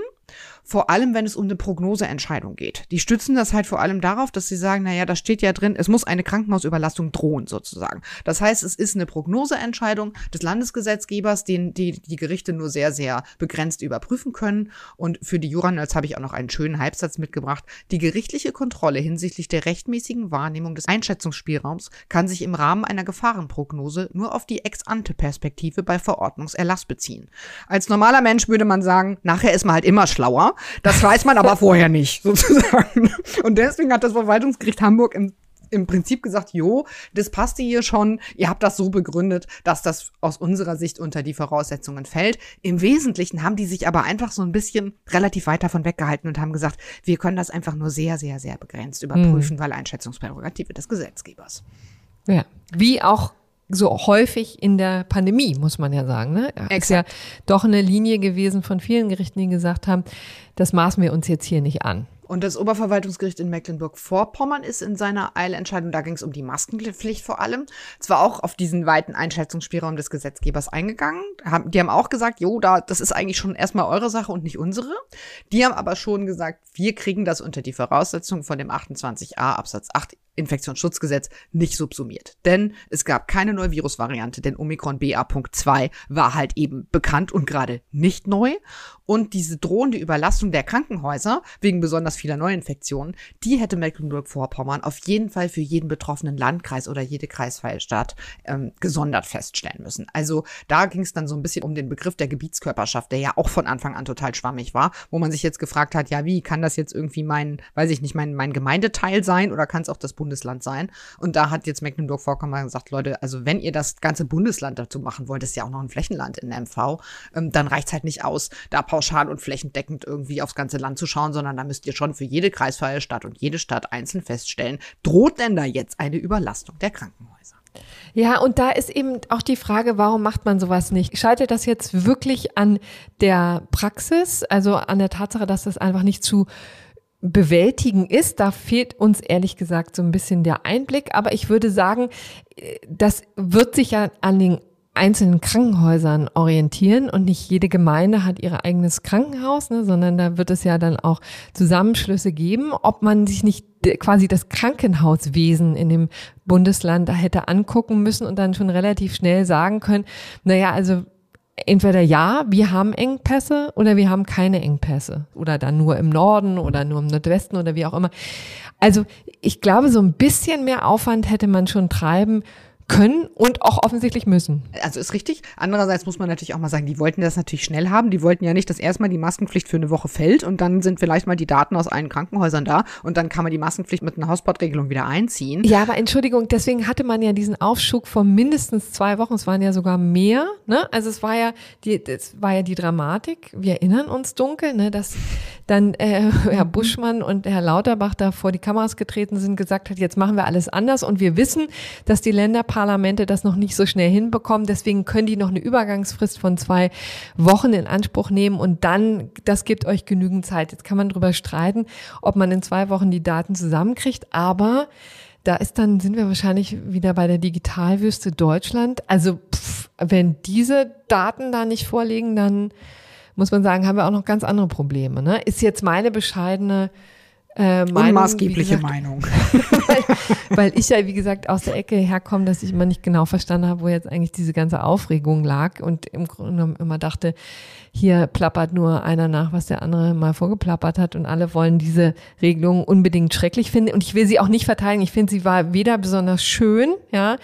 Vor allem, wenn es um eine Prognoseentscheidung geht. Die stützen das halt vor allem darauf, dass sie sagen, naja, da steht ja drin, es muss eine Krankenhausüberlastung drohen, sozusagen. Das heißt, es ist eine Prognoseentscheidung des Landesgesetzgebers, den die, die Gerichte nur sehr, sehr begrenzt überprüfen können. Und für die Juranerds habe ich auch noch einen schönen Halbsatz mitgebracht. Die gerichtliche Kontrolle hinsichtlich der rechtmäßigen Wahrnehmung des Einschätzungsspielraums kann sich im Rahmen einer Gefahrenprognose nur auf die Ex-ante-Perspektive bei Verordnungserlass beziehen. Als normaler Mensch würde man sagen, nachher ist man halt immer schlauer. Das weiß man aber vorher nicht, sozusagen. Und deswegen hat das Verwaltungsgericht Hamburg im im Prinzip gesagt, jo, das passte hier schon. Ihr habt das so begründet, dass das aus unserer Sicht unter die Voraussetzungen fällt. Im Wesentlichen haben die sich aber einfach so ein bisschen relativ weit davon weggehalten und haben gesagt, wir können das einfach nur sehr, sehr, sehr begrenzt überprüfen, mhm. weil Einschätzungsprärogative des Gesetzgebers. Ja, wie auch so häufig in der Pandemie, muss man ja sagen. Ne? Ja, ist ja doch eine Linie gewesen von vielen Gerichten, die gesagt haben, das maßen wir uns jetzt hier nicht an. Und das Oberverwaltungsgericht in Mecklenburg-Vorpommern ist in seiner Eilentscheidung, da ging es um die Maskenpflicht vor allem, zwar auch auf diesen weiten Einschätzungsspielraum des Gesetzgebers eingegangen. Die haben auch gesagt, jo, da, das ist eigentlich schon erstmal eure Sache und nicht unsere. Die haben aber schon gesagt, wir kriegen das unter die Voraussetzung von dem 28a Absatz 8 Infektionsschutzgesetz nicht subsumiert. Denn es gab keine neue Virusvariante, denn Omikron BA.2 war halt eben bekannt und gerade nicht neu. Und diese drohende Überlastung der Krankenhäuser wegen besonders vieler Neuinfektionen, die hätte Mecklenburg-Vorpommern auf jeden Fall für jeden betroffenen Landkreis oder jede kreisfreie Stadt ähm, gesondert feststellen müssen. Also da ging es dann so ein bisschen um den Begriff der Gebietskörperschaft, der ja auch von Anfang an total schwammig war, wo man sich jetzt gefragt hat, ja, wie kann das jetzt irgendwie mein, weiß ich nicht, mein, mein Gemeindeteil sein oder kann es auch das Bundesland sein? Und da hat jetzt Mecklenburg-Vorpommern gesagt, Leute, also wenn ihr das ganze Bundesland dazu machen wollt, ist ja auch noch ein Flächenland in MV, ähm, dann reicht's halt nicht aus, da pauschal und flächendeckend irgendwie aufs ganze Land zu schauen, sondern da müsst ihr schon für jede kreisfreie Stadt und jede Stadt einzeln feststellen, droht denn da jetzt eine Überlastung der Krankenhäuser? Ja, und da ist eben auch die Frage, warum macht man sowas nicht? Scheitert das jetzt wirklich an der Praxis, also an der Tatsache, dass das einfach nicht zu bewältigen ist. Da fehlt uns ehrlich gesagt so ein bisschen der Einblick. Aber ich würde sagen, das wird sich ja an den einzelnen Krankenhäusern orientieren und nicht jede Gemeinde hat ihr eigenes Krankenhaus, ne, sondern da wird es ja dann auch Zusammenschlüsse geben, ob man sich nicht quasi das Krankenhauswesen in dem Bundesland da hätte angucken müssen und dann schon relativ schnell sagen können, naja, also entweder ja, wir haben Engpässe oder wir haben keine Engpässe oder dann nur im Norden oder nur im Nordwesten oder wie auch immer. Also ich glaube, so ein bisschen mehr Aufwand hätte man schon treiben können und auch offensichtlich müssen. Also ist richtig. Andererseits muss man natürlich auch mal sagen, die wollten das natürlich schnell haben. Die wollten ja nicht, dass erstmal die Maskenpflicht für eine Woche fällt und dann sind vielleicht mal die Daten aus allen Krankenhäusern da und dann kann man die Maskenpflicht mit einer Hausportregelung wieder einziehen. Ja, aber Entschuldigung, deswegen hatte man ja diesen Aufschub von mindestens zwei Wochen. Es waren ja sogar mehr. Ne? Also es war ja die, es war ja die Dramatik. Wir erinnern uns dunkel, ne, dass dann äh, Herr Buschmann und Herr Lauterbach da vor die Kameras getreten sind, gesagt hat, jetzt machen wir alles anders und wir wissen, dass die Länderparlamente das noch nicht so schnell hinbekommen. Deswegen können die noch eine Übergangsfrist von zwei Wochen in Anspruch nehmen und dann, das gibt euch genügend Zeit. Jetzt kann man drüber streiten, ob man in zwei Wochen die Daten zusammenkriegt, aber da ist dann, sind wir wahrscheinlich wieder bei der Digitalwüste Deutschland. Also pff, wenn diese Daten da nicht vorliegen, dann muss man sagen, haben wir auch noch ganz andere Probleme. Ne? Ist jetzt meine bescheidene äh, Meinung, Unmaßgebliche Meinung. weil, ich ja, wie gesagt, aus der Ecke herkomme, dass ich immer nicht genau verstanden habe, wo jetzt eigentlich diese ganze Aufregung lag und im Grunde immer dachte, hier plappert nur einer nach, was der andere mal vorgeplappert hat und alle wollen diese Regelung unbedingt schrecklich finden. Und ich will sie auch nicht verteidigen. Ich finde, sie war weder besonders schön, ja,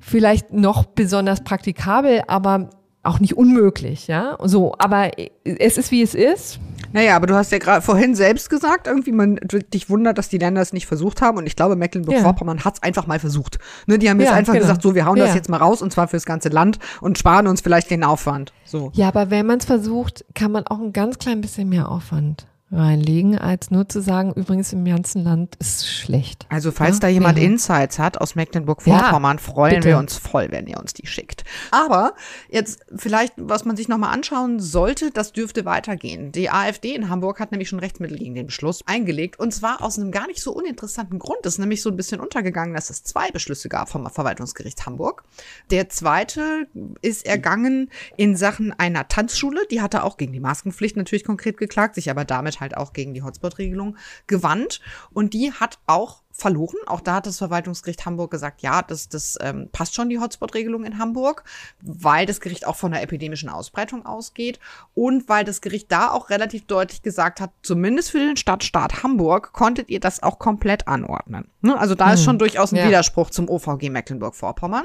vielleicht noch besonders praktikabel, aber auch nicht unmöglich, ja. So, aber es ist wie es ist. Naja, aber du hast ja gerade vorhin selbst gesagt, irgendwie man dich wundert, dass die Länder es nicht versucht haben. Und ich glaube, Mecklenburg-Vorpommern ja. hat es einfach mal versucht. Ne, die haben jetzt ja, einfach genau. gesagt, so, wir hauen ja. das jetzt mal raus und zwar fürs ganze Land und sparen uns vielleicht den Aufwand. So. Ja, aber wenn man es versucht, kann man auch ein ganz klein bisschen mehr Aufwand reinlegen, als nur zu sagen, übrigens im ganzen Land ist schlecht. Also falls ja, da jemand wäre. Insights hat aus Mecklenburg-Vorpommern, ja, freuen bitte. wir uns voll, wenn ihr uns die schickt. Aber jetzt vielleicht, was man sich nochmal anschauen sollte, das dürfte weitergehen. Die AfD in Hamburg hat nämlich schon Rechtsmittel gegen den Beschluss eingelegt und zwar aus einem gar nicht so uninteressanten Grund. Das ist nämlich so ein bisschen untergegangen, dass es zwei Beschlüsse gab vom Verwaltungsgericht Hamburg. Der zweite ist ergangen in Sachen einer Tanzschule, die hatte auch gegen die Maskenpflicht natürlich konkret geklagt, sich aber damit halt auch gegen die Hotspot-Regelung gewandt. Und die hat auch verloren. Auch da hat das Verwaltungsgericht Hamburg gesagt, ja, das, das ähm, passt schon, die Hotspot-Regelung in Hamburg, weil das Gericht auch von der epidemischen Ausbreitung ausgeht und weil das Gericht da auch relativ deutlich gesagt hat, zumindest für den Stadtstaat Hamburg konntet ihr das auch komplett anordnen. Ne? Also da hm. ist schon durchaus ein ja. Widerspruch zum OVG Mecklenburg-Vorpommern.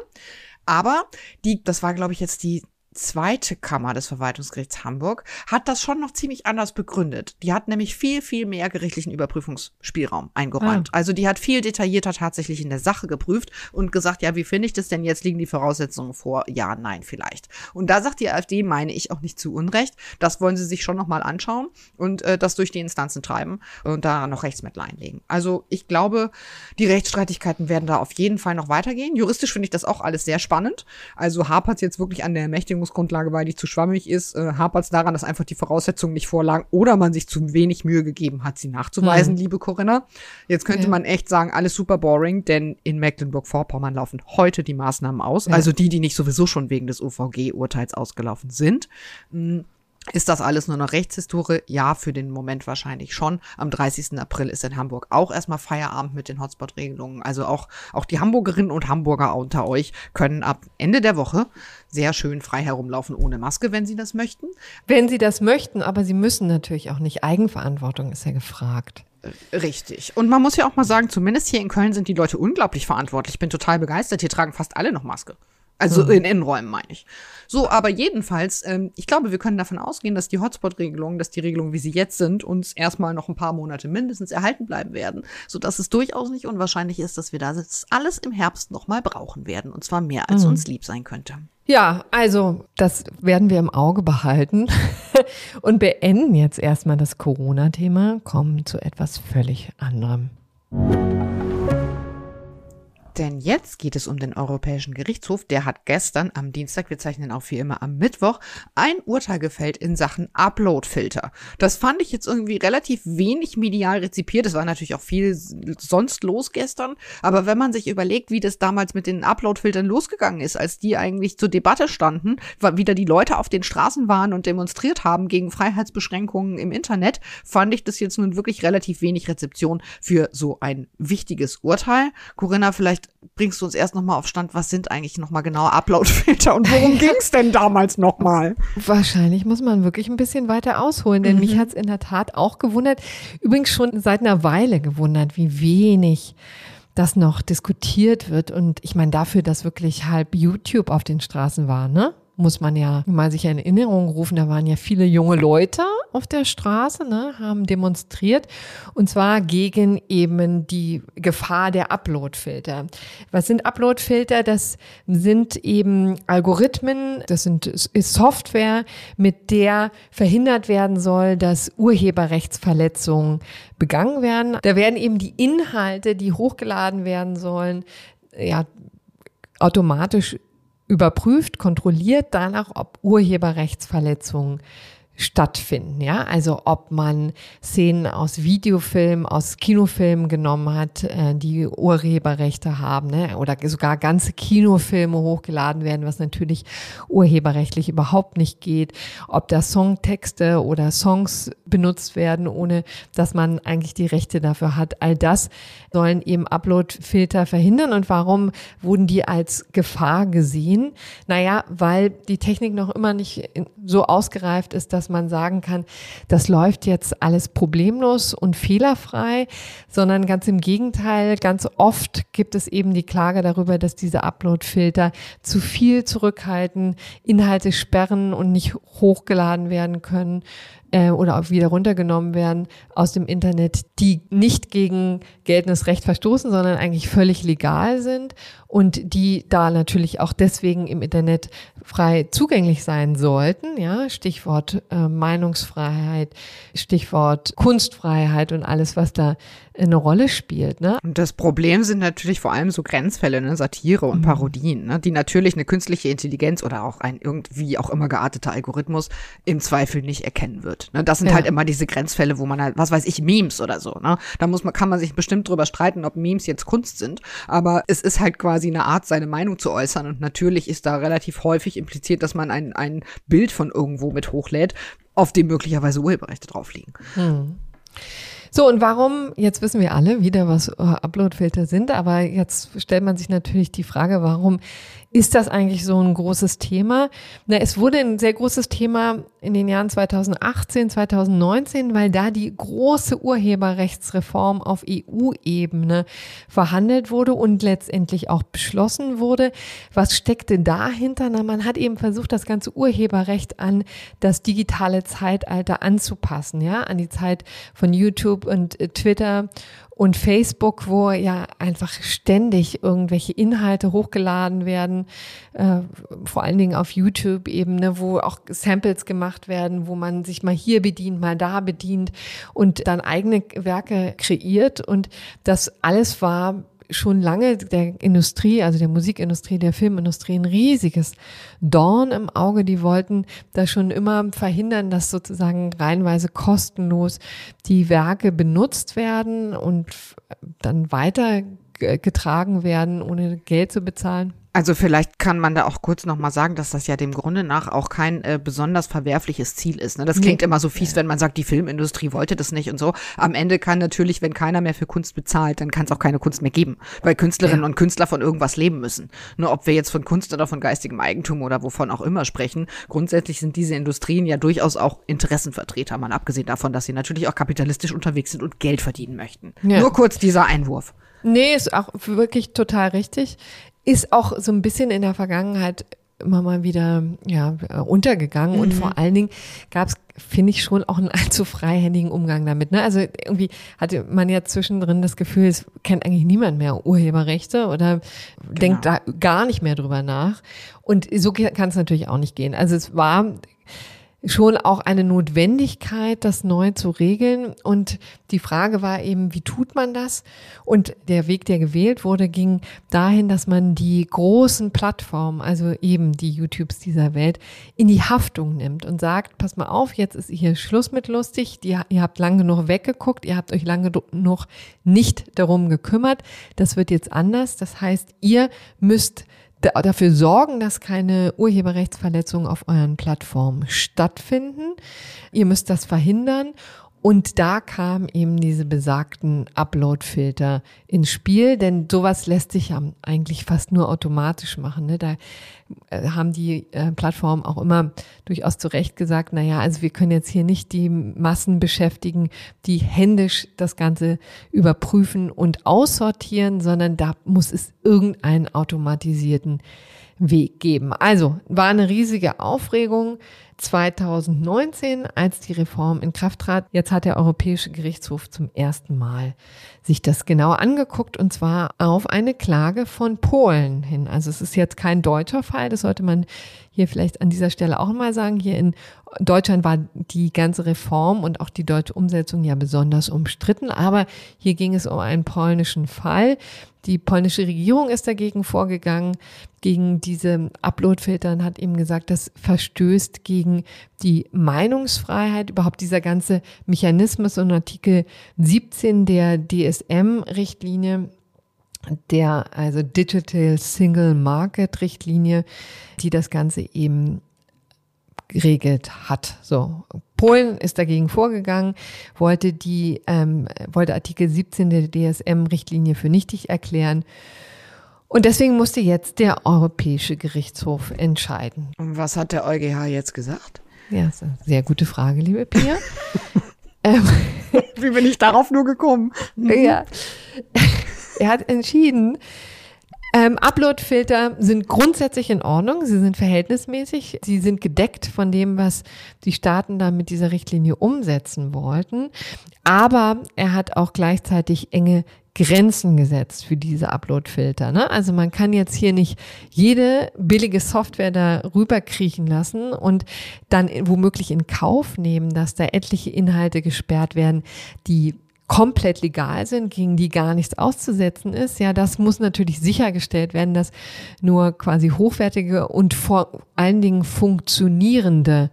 Aber die, das war, glaube ich, jetzt die zweite Kammer des Verwaltungsgerichts Hamburg hat das schon noch ziemlich anders begründet. Die hat nämlich viel, viel mehr gerichtlichen Überprüfungsspielraum eingeräumt. Ah. Also die hat viel detaillierter tatsächlich in der Sache geprüft und gesagt, ja, wie finde ich das denn jetzt? Liegen die Voraussetzungen vor? Ja, nein, vielleicht. Und da sagt die AfD, meine ich auch nicht zu Unrecht, das wollen sie sich schon noch mal anschauen und äh, das durch die Instanzen treiben und da noch Rechtsmittel einlegen. Also ich glaube, die Rechtsstreitigkeiten werden da auf jeden Fall noch weitergehen. Juristisch finde ich das auch alles sehr spannend. Also hapert jetzt wirklich an der Ermächtigung Berechnungsgrundlage, weil die zu schwammig ist, äh, hapert es daran, dass einfach die Voraussetzungen nicht vorlagen oder man sich zu wenig Mühe gegeben hat, sie nachzuweisen, mhm. liebe Corinna. Jetzt könnte ja. man echt sagen, alles super boring, denn in Mecklenburg-Vorpommern laufen heute die Maßnahmen aus, ja. also die, die nicht sowieso schon wegen des OVG-Urteils ausgelaufen sind. Mhm. Ist das alles nur noch Rechtshistorie? Ja, für den Moment wahrscheinlich schon. Am 30. April ist in Hamburg auch erstmal Feierabend mit den Hotspot-Regelungen. Also auch, auch die Hamburgerinnen und Hamburger unter euch können ab Ende der Woche sehr schön frei herumlaufen ohne Maske, wenn sie das möchten. Wenn sie das möchten, aber sie müssen natürlich auch nicht. Eigenverantwortung ist ja gefragt. Richtig. Und man muss ja auch mal sagen, zumindest hier in Köln sind die Leute unglaublich verantwortlich. Ich bin total begeistert. Hier tragen fast alle noch Maske. Also mhm. in Innenräumen meine ich. So, aber jedenfalls, ähm, ich glaube, wir können davon ausgehen, dass die Hotspot-Regelungen, dass die Regelungen, wie sie jetzt sind, uns erstmal noch ein paar Monate mindestens erhalten bleiben werden, sodass es durchaus nicht unwahrscheinlich ist, dass wir das alles im Herbst nochmal brauchen werden. Und zwar mehr, als mhm. uns lieb sein könnte. Ja, also das werden wir im Auge behalten und beenden jetzt erstmal das Corona-Thema, kommen zu etwas völlig anderem. Denn jetzt geht es um den Europäischen Gerichtshof. Der hat gestern am Dienstag, wir zeichnen auch wie immer am Mittwoch, ein Urteil gefällt in Sachen Uploadfilter. Das fand ich jetzt irgendwie relativ wenig medial rezipiert. Es war natürlich auch viel sonst los gestern. Aber wenn man sich überlegt, wie das damals mit den Uploadfiltern losgegangen ist, als die eigentlich zur Debatte standen, wieder die Leute auf den Straßen waren und demonstriert haben gegen Freiheitsbeschränkungen im Internet, fand ich das jetzt nun wirklich relativ wenig Rezeption für so ein wichtiges Urteil. Corinna, vielleicht bringst du uns erst nochmal auf Stand, was sind eigentlich nochmal genau Uploadfilter und worum ging es denn damals nochmal? Wahrscheinlich muss man wirklich ein bisschen weiter ausholen, denn mhm. mich hat es in der Tat auch gewundert, übrigens schon seit einer Weile gewundert, wie wenig das noch diskutiert wird. Und ich meine, dafür, dass wirklich halb YouTube auf den Straßen war, ne? Muss man ja mal sich in Erinnerung rufen, da waren ja viele junge Leute auf der Straße, ne, haben demonstriert und zwar gegen eben die Gefahr der Uploadfilter. Was sind Uploadfilter? Das sind eben Algorithmen, das sind, ist Software, mit der verhindert werden soll, dass Urheberrechtsverletzungen begangen werden. Da werden eben die Inhalte, die hochgeladen werden sollen, ja, automatisch überprüft, kontrolliert danach, ob Urheberrechtsverletzungen stattfinden. Ja, also ob man Szenen aus Videofilmen, aus Kinofilmen genommen hat, äh, die Urheberrechte haben, ne? oder sogar ganze Kinofilme hochgeladen werden, was natürlich urheberrechtlich überhaupt nicht geht. Ob da Songtexte oder Songs benutzt werden, ohne dass man eigentlich die Rechte dafür hat. All das sollen eben Upload-Filter verhindern. Und warum wurden die als Gefahr gesehen? Naja, weil die Technik noch immer nicht so ausgereift ist, dass dass man sagen kann, das läuft jetzt alles problemlos und fehlerfrei, sondern ganz im Gegenteil, ganz oft gibt es eben die Klage darüber, dass diese Upload-Filter zu viel zurückhalten, Inhalte sperren und nicht hochgeladen werden können äh, oder auch wieder runtergenommen werden aus dem Internet, die nicht gegen geltendes Recht verstoßen, sondern eigentlich völlig legal sind und die da natürlich auch deswegen im Internet frei zugänglich sein sollten. Ja, Stichwort äh, Meinungsfreiheit, Stichwort Kunstfreiheit und alles, was da eine Rolle spielt. Ne? Und das Problem sind natürlich vor allem so Grenzfälle, ne? Satire und mhm. Parodien, ne? die natürlich eine künstliche Intelligenz oder auch ein irgendwie auch immer gearteter Algorithmus im Zweifel nicht erkennen wird. Ne? Das sind ja. halt immer diese Grenzfälle, wo man halt, was weiß ich, Memes oder so. Ne? Da muss man, kann man sich bestimmt drüber streiten, ob Memes jetzt Kunst sind, aber es ist halt quasi eine Art, seine Meinung zu äußern und natürlich ist da relativ häufig impliziert, dass man ein, ein Bild von irgendwo mit hochlädt, auf dem möglicherweise Urheberrechte drauf liegen. Hm. So, und warum, jetzt wissen wir alle wieder, was Uploadfilter sind, aber jetzt stellt man sich natürlich die Frage, warum ist das eigentlich so ein großes Thema? Na, es wurde ein sehr großes Thema in den Jahren 2018, 2019, weil da die große Urheberrechtsreform auf EU-Ebene verhandelt wurde und letztendlich auch beschlossen wurde. Was steckte dahinter? Na, man hat eben versucht, das ganze Urheberrecht an das digitale Zeitalter anzupassen, ja, an die Zeit von YouTube und äh, Twitter und Facebook, wo ja einfach ständig irgendwelche Inhalte hochgeladen werden, äh, vor allen Dingen auf YouTube-Ebene, wo auch Samples gemacht werden, wo man sich mal hier bedient, mal da bedient und dann eigene Werke kreiert. Und das alles war schon lange der Industrie, also der Musikindustrie, der Filmindustrie ein riesiges Dorn im Auge. Die wollten da schon immer verhindern, dass sozusagen reinweise kostenlos die Werke benutzt werden und dann weitergetragen werden, ohne Geld zu bezahlen. Also vielleicht kann man da auch kurz nochmal sagen, dass das ja dem Grunde nach auch kein äh, besonders verwerfliches Ziel ist. Ne? Das klingt nee. immer so fies, wenn man sagt, die Filmindustrie wollte das nicht und so. Am Ende kann natürlich, wenn keiner mehr für Kunst bezahlt, dann kann es auch keine Kunst mehr geben, weil Künstlerinnen ja. und Künstler von irgendwas leben müssen. Nur ob wir jetzt von Kunst oder von geistigem Eigentum oder wovon auch immer sprechen, grundsätzlich sind diese Industrien ja durchaus auch Interessenvertreter, mal abgesehen davon, dass sie natürlich auch kapitalistisch unterwegs sind und Geld verdienen möchten. Ja. Nur kurz dieser Einwurf. Nee, ist auch wirklich total richtig ist auch so ein bisschen in der Vergangenheit immer mal wieder ja untergegangen mhm. und vor allen Dingen gab es finde ich schon auch einen allzu freihändigen Umgang damit ne also irgendwie hatte man ja zwischendrin das Gefühl es kennt eigentlich niemand mehr Urheberrechte oder genau. denkt da gar nicht mehr drüber nach und so kann es natürlich auch nicht gehen also es war schon auch eine Notwendigkeit, das neu zu regeln. Und die Frage war eben, wie tut man das? Und der Weg, der gewählt wurde, ging dahin, dass man die großen Plattformen, also eben die YouTubes dieser Welt, in die Haftung nimmt und sagt, pass mal auf, jetzt ist hier Schluss mit lustig, ihr, ihr habt lang genug weggeguckt, ihr habt euch lange genug nicht darum gekümmert. Das wird jetzt anders. Das heißt, ihr müsst dafür sorgen, dass keine Urheberrechtsverletzungen auf euren Plattformen stattfinden. Ihr müsst das verhindern und da kamen eben diese besagten Upload-Filter ins Spiel, denn sowas lässt sich ja eigentlich fast nur automatisch machen. Ne? Da äh, haben die äh, Plattformen auch immer durchaus zu Recht gesagt, na ja, also wir können jetzt hier nicht die Massen beschäftigen, die händisch das Ganze überprüfen und aussortieren, sondern da muss es irgendeinen automatisierten Weg geben. Also war eine riesige Aufregung. 2019, als die Reform in Kraft trat. Jetzt hat der Europäische Gerichtshof zum ersten Mal sich das genauer angeguckt und zwar auf eine Klage von Polen hin. Also es ist jetzt kein deutscher Fall, das sollte man hier vielleicht an dieser Stelle auch mal sagen. Hier in Deutschland war die ganze Reform und auch die deutsche Umsetzung ja besonders umstritten, aber hier ging es um einen polnischen Fall. Die polnische Regierung ist dagegen vorgegangen, gegen diese Uploadfilter und hat eben gesagt, das verstößt gegen die Meinungsfreiheit, überhaupt dieser ganze Mechanismus und Artikel 17 der DSM-Richtlinie der also Digital Single Market Richtlinie, die das Ganze eben geregelt hat. So, Polen ist dagegen vorgegangen, wollte die um, wollte Artikel 17 der DSM-Richtlinie für nichtig erklären. Und deswegen musste jetzt der Europäische Gerichtshof entscheiden. Und was hat der EuGH jetzt gesagt? Ja, ist eine sehr gute Frage, liebe Pia. ähm, Wie bin ich darauf nur gekommen? ja. Er hat entschieden, ähm, Upload-Filter sind grundsätzlich in Ordnung, sie sind verhältnismäßig, sie sind gedeckt von dem, was die Staaten da mit dieser Richtlinie umsetzen wollten. Aber er hat auch gleichzeitig enge Grenzen gesetzt für diese Upload-Filter. Ne? Also man kann jetzt hier nicht jede billige Software da rüberkriechen lassen und dann womöglich in Kauf nehmen, dass da etliche Inhalte gesperrt werden, die komplett legal sind, gegen die gar nichts auszusetzen ist. Ja, das muss natürlich sichergestellt werden, dass nur quasi hochwertige und vor allen Dingen funktionierende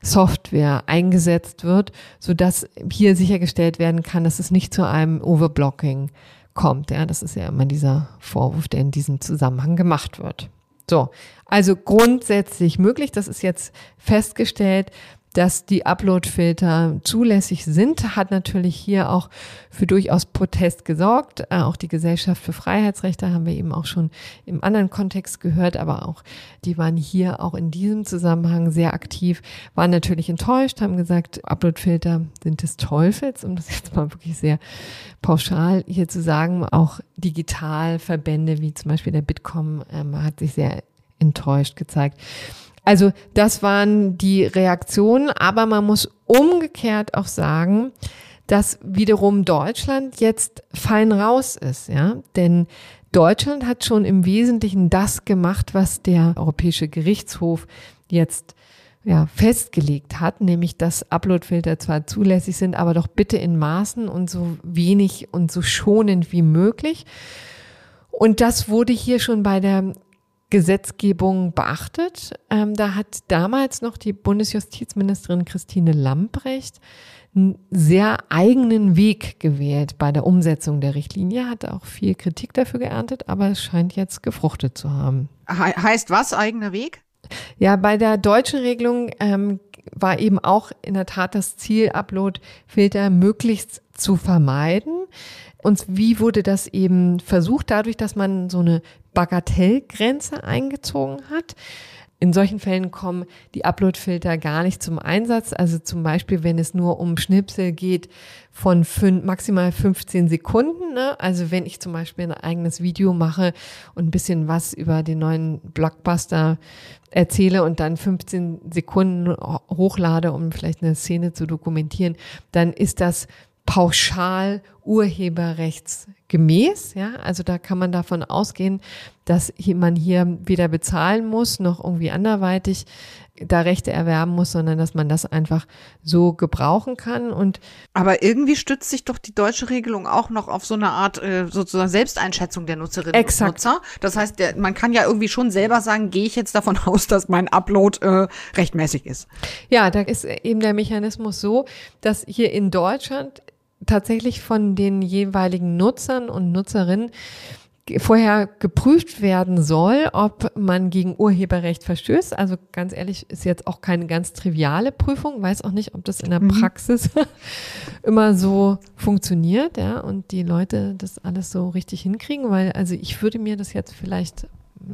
Software eingesetzt wird, so dass hier sichergestellt werden kann, dass es nicht zu einem Overblocking kommt. Ja, das ist ja immer dieser Vorwurf, der in diesem Zusammenhang gemacht wird. So. Also grundsätzlich möglich. Das ist jetzt festgestellt dass die Upload-Filter zulässig sind, hat natürlich hier auch für durchaus Protest gesorgt. Äh, auch die Gesellschaft für Freiheitsrechte haben wir eben auch schon im anderen Kontext gehört, aber auch die waren hier auch in diesem Zusammenhang sehr aktiv, waren natürlich enttäuscht, haben gesagt, Upload-Filter sind des Teufels, um das jetzt mal wirklich sehr pauschal hier zu sagen. Auch Digitalverbände wie zum Beispiel der Bitkom ähm, hat sich sehr enttäuscht gezeigt. Also das waren die Reaktionen, aber man muss umgekehrt auch sagen, dass wiederum Deutschland jetzt fein raus ist, ja, denn Deutschland hat schon im Wesentlichen das gemacht, was der Europäische Gerichtshof jetzt ja, festgelegt hat, nämlich dass Uploadfilter zwar zulässig sind, aber doch bitte in Maßen und so wenig und so schonend wie möglich. Und das wurde hier schon bei der Gesetzgebung beachtet. Ähm, da hat damals noch die Bundesjustizministerin Christine Lamprecht einen sehr eigenen Weg gewählt bei der Umsetzung der Richtlinie, hat auch viel Kritik dafür geerntet, aber es scheint jetzt gefruchtet zu haben. He heißt was, eigener Weg? Ja, bei der deutschen Regelung ähm, war eben auch in der Tat das Ziel, Upload-Filter möglichst zu vermeiden. Und wie wurde das eben versucht? Dadurch, dass man so eine Bagatellgrenze eingezogen hat. In solchen Fällen kommen die Uploadfilter gar nicht zum Einsatz. Also zum Beispiel, wenn es nur um Schnipsel geht von fünf, maximal 15 Sekunden. Ne? Also wenn ich zum Beispiel ein eigenes Video mache und ein bisschen was über den neuen Blockbuster erzähle und dann 15 Sekunden hochlade, um vielleicht eine Szene zu dokumentieren, dann ist das pauschal urheberrechtsgemäß. Ja, also da kann man davon ausgehen, dass man hier weder bezahlen muss noch irgendwie anderweitig da Rechte erwerben muss, sondern dass man das einfach so gebrauchen kann. Und aber irgendwie stützt sich doch die deutsche Regelung auch noch auf so eine Art äh, sozusagen Selbsteinschätzung der Nutzerinnen Exakt. und Nutzer. Das heißt, der, man kann ja irgendwie schon selber sagen, gehe ich jetzt davon aus, dass mein Upload äh, rechtmäßig ist. Ja, da ist eben der Mechanismus so, dass hier in Deutschland tatsächlich von den jeweiligen Nutzern und Nutzerinnen vorher geprüft werden soll, ob man gegen Urheberrecht verstößt. Also ganz ehrlich, ist jetzt auch keine ganz triviale Prüfung. Weiß auch nicht, ob das in der mhm. Praxis immer so funktioniert, ja, und die Leute das alles so richtig hinkriegen, weil also ich würde mir das jetzt vielleicht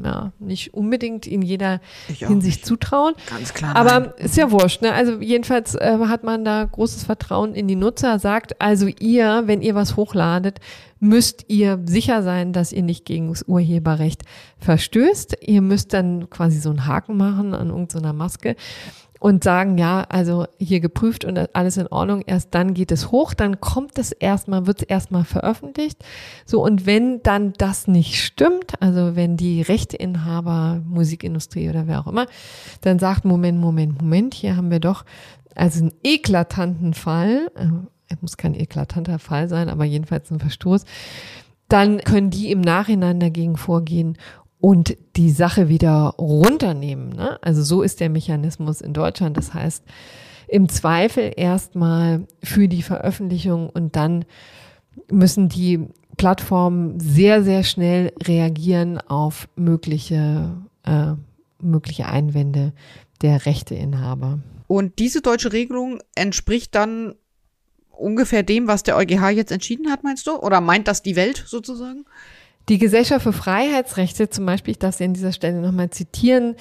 ja, nicht unbedingt in jeder Hinsicht nicht. zutrauen. Ganz klar. Aber nein. ist ja wurscht. Ne? Also jedenfalls äh, hat man da großes Vertrauen in die Nutzer, sagt also ihr, wenn ihr was hochladet, müsst ihr sicher sein, dass ihr nicht gegen das Urheberrecht verstößt. Ihr müsst dann quasi so einen Haken machen an irgendeiner Maske und sagen, ja, also hier geprüft und alles in Ordnung, erst dann geht es hoch, dann kommt es erstmal, wird es erstmal veröffentlicht. So, und wenn dann das nicht stimmt, also wenn die Rechteinhaber, Musikindustrie oder wer auch immer, dann sagt, Moment, Moment, Moment, hier haben wir doch also einen eklatanten Fall, äh, muss kein eklatanter Fall sein, aber jedenfalls ein Verstoß, dann können die im Nachhinein dagegen vorgehen und die Sache wieder runternehmen. Ne? Also so ist der Mechanismus in Deutschland. Das heißt, im Zweifel erstmal für die Veröffentlichung und dann müssen die Plattformen sehr, sehr schnell reagieren auf mögliche, äh, mögliche Einwände der Rechteinhaber. Und diese deutsche Regelung entspricht dann ungefähr dem, was der EuGH jetzt entschieden hat, meinst du? Oder meint das die Welt sozusagen? Die Gesellschaft für Freiheitsrechte zum Beispiel, ich darf sie an dieser Stelle nochmal zitieren,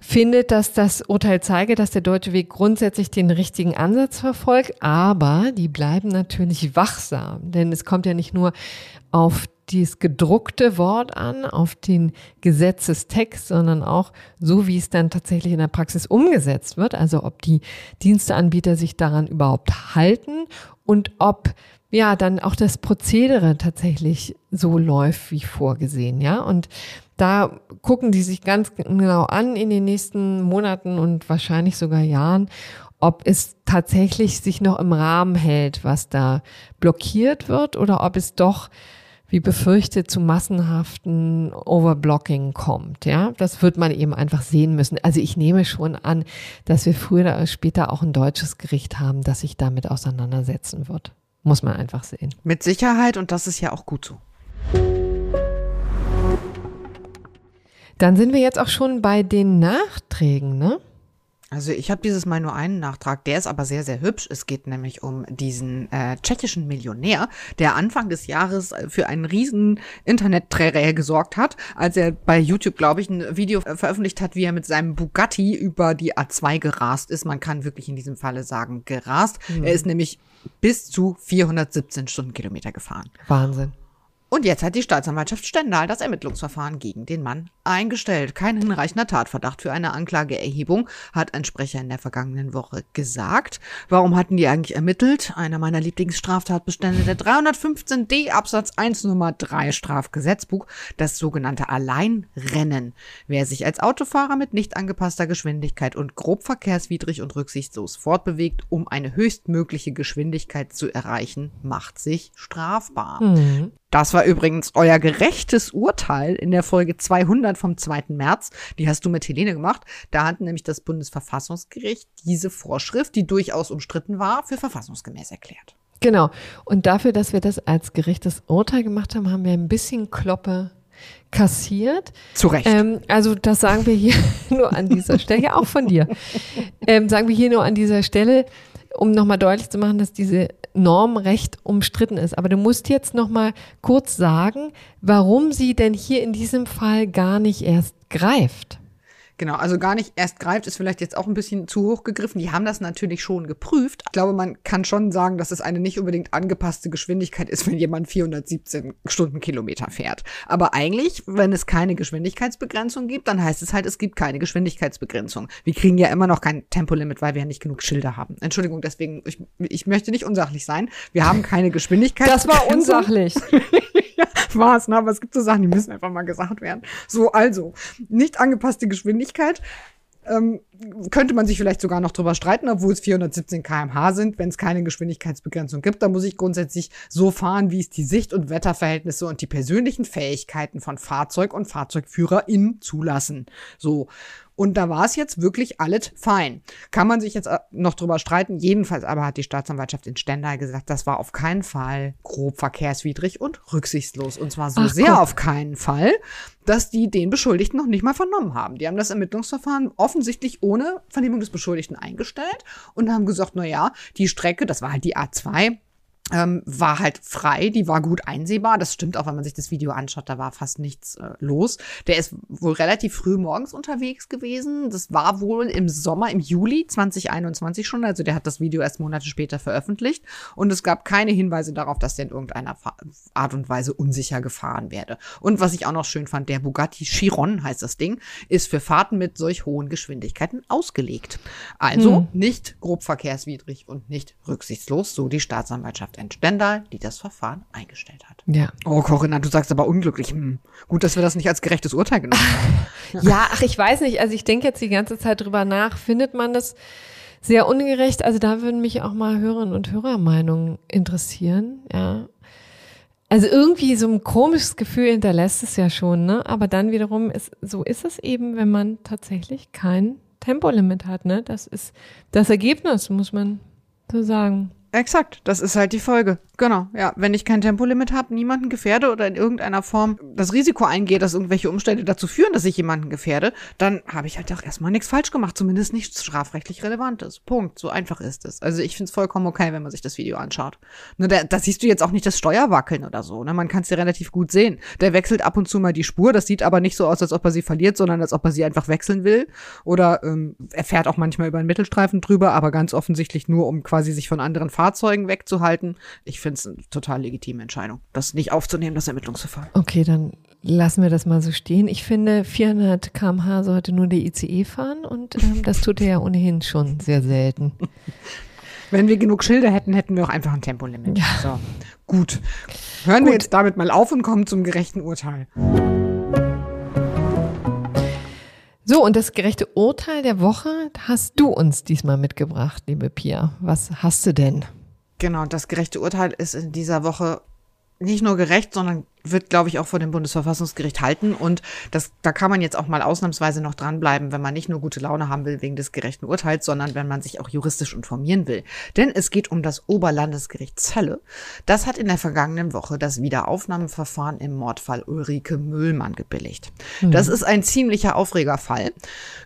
findet, dass das Urteil zeige, dass der deutsche Weg grundsätzlich den richtigen Ansatz verfolgt, aber die bleiben natürlich wachsam, denn es kommt ja nicht nur auf dieses gedruckte Wort an, auf den Gesetzestext, sondern auch so, wie es dann tatsächlich in der Praxis umgesetzt wird, also ob die Diensteanbieter sich daran überhaupt halten und ob ja dann auch das Prozedere tatsächlich so läuft wie vorgesehen, ja und da gucken die sich ganz genau an in den nächsten Monaten und wahrscheinlich sogar Jahren, ob es tatsächlich sich noch im Rahmen hält, was da blockiert wird oder ob es doch wie befürchtet zu massenhaften Overblocking kommt. Ja, das wird man eben einfach sehen müssen. Also ich nehme schon an, dass wir früher oder später auch ein deutsches Gericht haben, das sich damit auseinandersetzen wird. Muss man einfach sehen. Mit Sicherheit und das ist ja auch gut so. Dann sind wir jetzt auch schon bei den Nachträgen, ne? Also ich habe dieses Mal nur einen Nachtrag, der ist aber sehr, sehr hübsch. Es geht nämlich um diesen äh, tschechischen Millionär, der Anfang des Jahres äh, für einen riesen Internetträger gesorgt hat, als er bei YouTube, glaube ich, ein Video veröffentlicht hat, wie er mit seinem Bugatti über die A2 gerast ist. Man kann wirklich in diesem Falle sagen, gerast. Mhm. Er ist nämlich bis zu 417 Stundenkilometer gefahren. Wahnsinn. Und jetzt hat die Staatsanwaltschaft Stendal das Ermittlungsverfahren gegen den Mann eingestellt. Kein hinreichender Tatverdacht für eine Anklageerhebung, hat ein Sprecher in der vergangenen Woche gesagt. Warum hatten die eigentlich ermittelt? Einer meiner Lieblingsstraftatbestände der 315d Absatz 1 Nummer 3 Strafgesetzbuch, das sogenannte Alleinrennen. Wer sich als Autofahrer mit nicht angepasster Geschwindigkeit und grob verkehrswidrig und rücksichtslos fortbewegt, um eine höchstmögliche Geschwindigkeit zu erreichen, macht sich strafbar. Mhm. Das war übrigens euer gerechtes Urteil in der Folge 200 vom 2. März. Die hast du mit Helene gemacht. Da hat nämlich das Bundesverfassungsgericht diese Vorschrift, die durchaus umstritten war, für verfassungsgemäß erklärt. Genau. Und dafür, dass wir das als gerechtes Urteil gemacht haben, haben wir ein bisschen Kloppe kassiert. Zu Recht. Ähm, also das sagen wir hier nur an dieser Stelle, ja auch von dir. Ähm, sagen wir hier nur an dieser Stelle, um nochmal deutlich zu machen, dass diese Norm recht umstritten ist. Aber du musst jetzt noch mal kurz sagen, warum sie denn hier in diesem Fall gar nicht erst greift. Genau, also gar nicht erst greift, ist vielleicht jetzt auch ein bisschen zu hoch gegriffen. Die haben das natürlich schon geprüft. Ich glaube, man kann schon sagen, dass es eine nicht unbedingt angepasste Geschwindigkeit ist, wenn jemand 417 Stundenkilometer fährt. Aber eigentlich, wenn es keine Geschwindigkeitsbegrenzung gibt, dann heißt es halt, es gibt keine Geschwindigkeitsbegrenzung. Wir kriegen ja immer noch kein Tempolimit, weil wir ja nicht genug Schilder haben. Entschuldigung, deswegen, ich, ich möchte nicht unsachlich sein. Wir haben keine Geschwindigkeitsbegrenzung. Das war unsachlich. ja, war es, ne? aber es gibt so Sachen, die müssen einfach mal gesagt werden. So, also, nicht angepasste Geschwindigkeit. Ähm, könnte man sich vielleicht sogar noch drüber streiten, obwohl es 417 km/h sind, wenn es keine Geschwindigkeitsbegrenzung gibt. Da muss ich grundsätzlich so fahren, wie es die Sicht- und Wetterverhältnisse und die persönlichen Fähigkeiten von Fahrzeug und FahrzeugführerInnen zulassen. So. Und da war es jetzt wirklich alles fein. Kann man sich jetzt äh, noch drüber streiten. Jedenfalls aber hat die Staatsanwaltschaft in Stendal gesagt, das war auf keinen Fall grob verkehrswidrig und rücksichtslos. Und zwar so Ach, sehr guck. auf keinen Fall, dass die den Beschuldigten noch nicht mal vernommen haben. Die haben das Ermittlungsverfahren offensichtlich ohne Vernehmung des Beschuldigten eingestellt und haben gesagt, na ja, die Strecke, das war halt die A2, ähm, war halt frei, die war gut einsehbar. Das stimmt auch, wenn man sich das Video anschaut, da war fast nichts äh, los. Der ist wohl relativ früh morgens unterwegs gewesen. Das war wohl im Sommer, im Juli 2021 schon. Also der hat das Video erst Monate später veröffentlicht. Und es gab keine Hinweise darauf, dass der in irgendeiner Art und Weise unsicher gefahren werde. Und was ich auch noch schön fand, der Bugatti Chiron heißt das Ding, ist für Fahrten mit solch hohen Geschwindigkeiten ausgelegt. Also hm. nicht grob verkehrswidrig und nicht rücksichtslos, so die Staatsanwaltschaft In Stendal, die das Verfahren eingestellt hat. Ja. Oh, Corinna, du sagst aber unglücklich. Hm. Gut, dass wir das nicht als gerechtes Urteil genommen haben. ja, ach, ich weiß nicht. Also ich denke jetzt die ganze Zeit drüber nach. Findet man das sehr ungerecht? Also da würden mich auch mal Hörerinnen und Hörermeinungen interessieren. Ja. Also irgendwie so ein komisches Gefühl hinterlässt es ja schon, ne? Aber dann wiederum ist, so ist es eben, wenn man tatsächlich kein Tempolimit hat, ne? Das ist das Ergebnis, muss man so sagen. Exakt, das ist halt die Folge. Genau, ja. Wenn ich kein Tempolimit habe, niemanden gefährde oder in irgendeiner Form das Risiko eingehe, dass irgendwelche Umstände dazu führen, dass ich jemanden gefährde, dann habe ich halt auch erstmal nichts falsch gemacht, zumindest nichts strafrechtlich Relevantes. Punkt. So einfach ist es. Also ich finde es vollkommen okay, wenn man sich das Video anschaut. Ne, da, da siehst du jetzt auch nicht das Steuer wackeln oder so. Ne? Man kann es ja relativ gut sehen. Der wechselt ab und zu mal die Spur. Das sieht aber nicht so aus, als ob er sie verliert, sondern als ob er sie einfach wechseln will. Oder ähm, er fährt auch manchmal über einen Mittelstreifen drüber, aber ganz offensichtlich nur, um quasi sich von anderen Fahrzeugen wegzuhalten. Ich finde es eine total legitime Entscheidung, das nicht aufzunehmen, das Ermittlungsverfahren. Okay, dann lassen wir das mal so stehen. Ich finde, 400 km/h sollte nur der ICE fahren und ähm, das tut er ja ohnehin schon sehr selten. Wenn wir genug Schilder hätten, hätten wir auch einfach ein Tempolimit. Ja. So, gut. Hören Gut. wir jetzt damit mal auf und kommen zum gerechten Urteil. So, und das gerechte Urteil der Woche hast du uns diesmal mitgebracht, liebe Pia. Was hast du denn? Genau, das gerechte Urteil ist in dieser Woche nicht nur gerecht, sondern wird, glaube ich, auch vor dem Bundesverfassungsgericht halten. Und das, da kann man jetzt auch mal ausnahmsweise noch dranbleiben, wenn man nicht nur gute Laune haben will wegen des gerechten Urteils, sondern wenn man sich auch juristisch informieren will. Denn es geht um das Oberlandesgericht Celle. Das hat in der vergangenen Woche das Wiederaufnahmeverfahren im Mordfall Ulrike Müllmann gebilligt. Das ist ein ziemlicher Aufregerfall,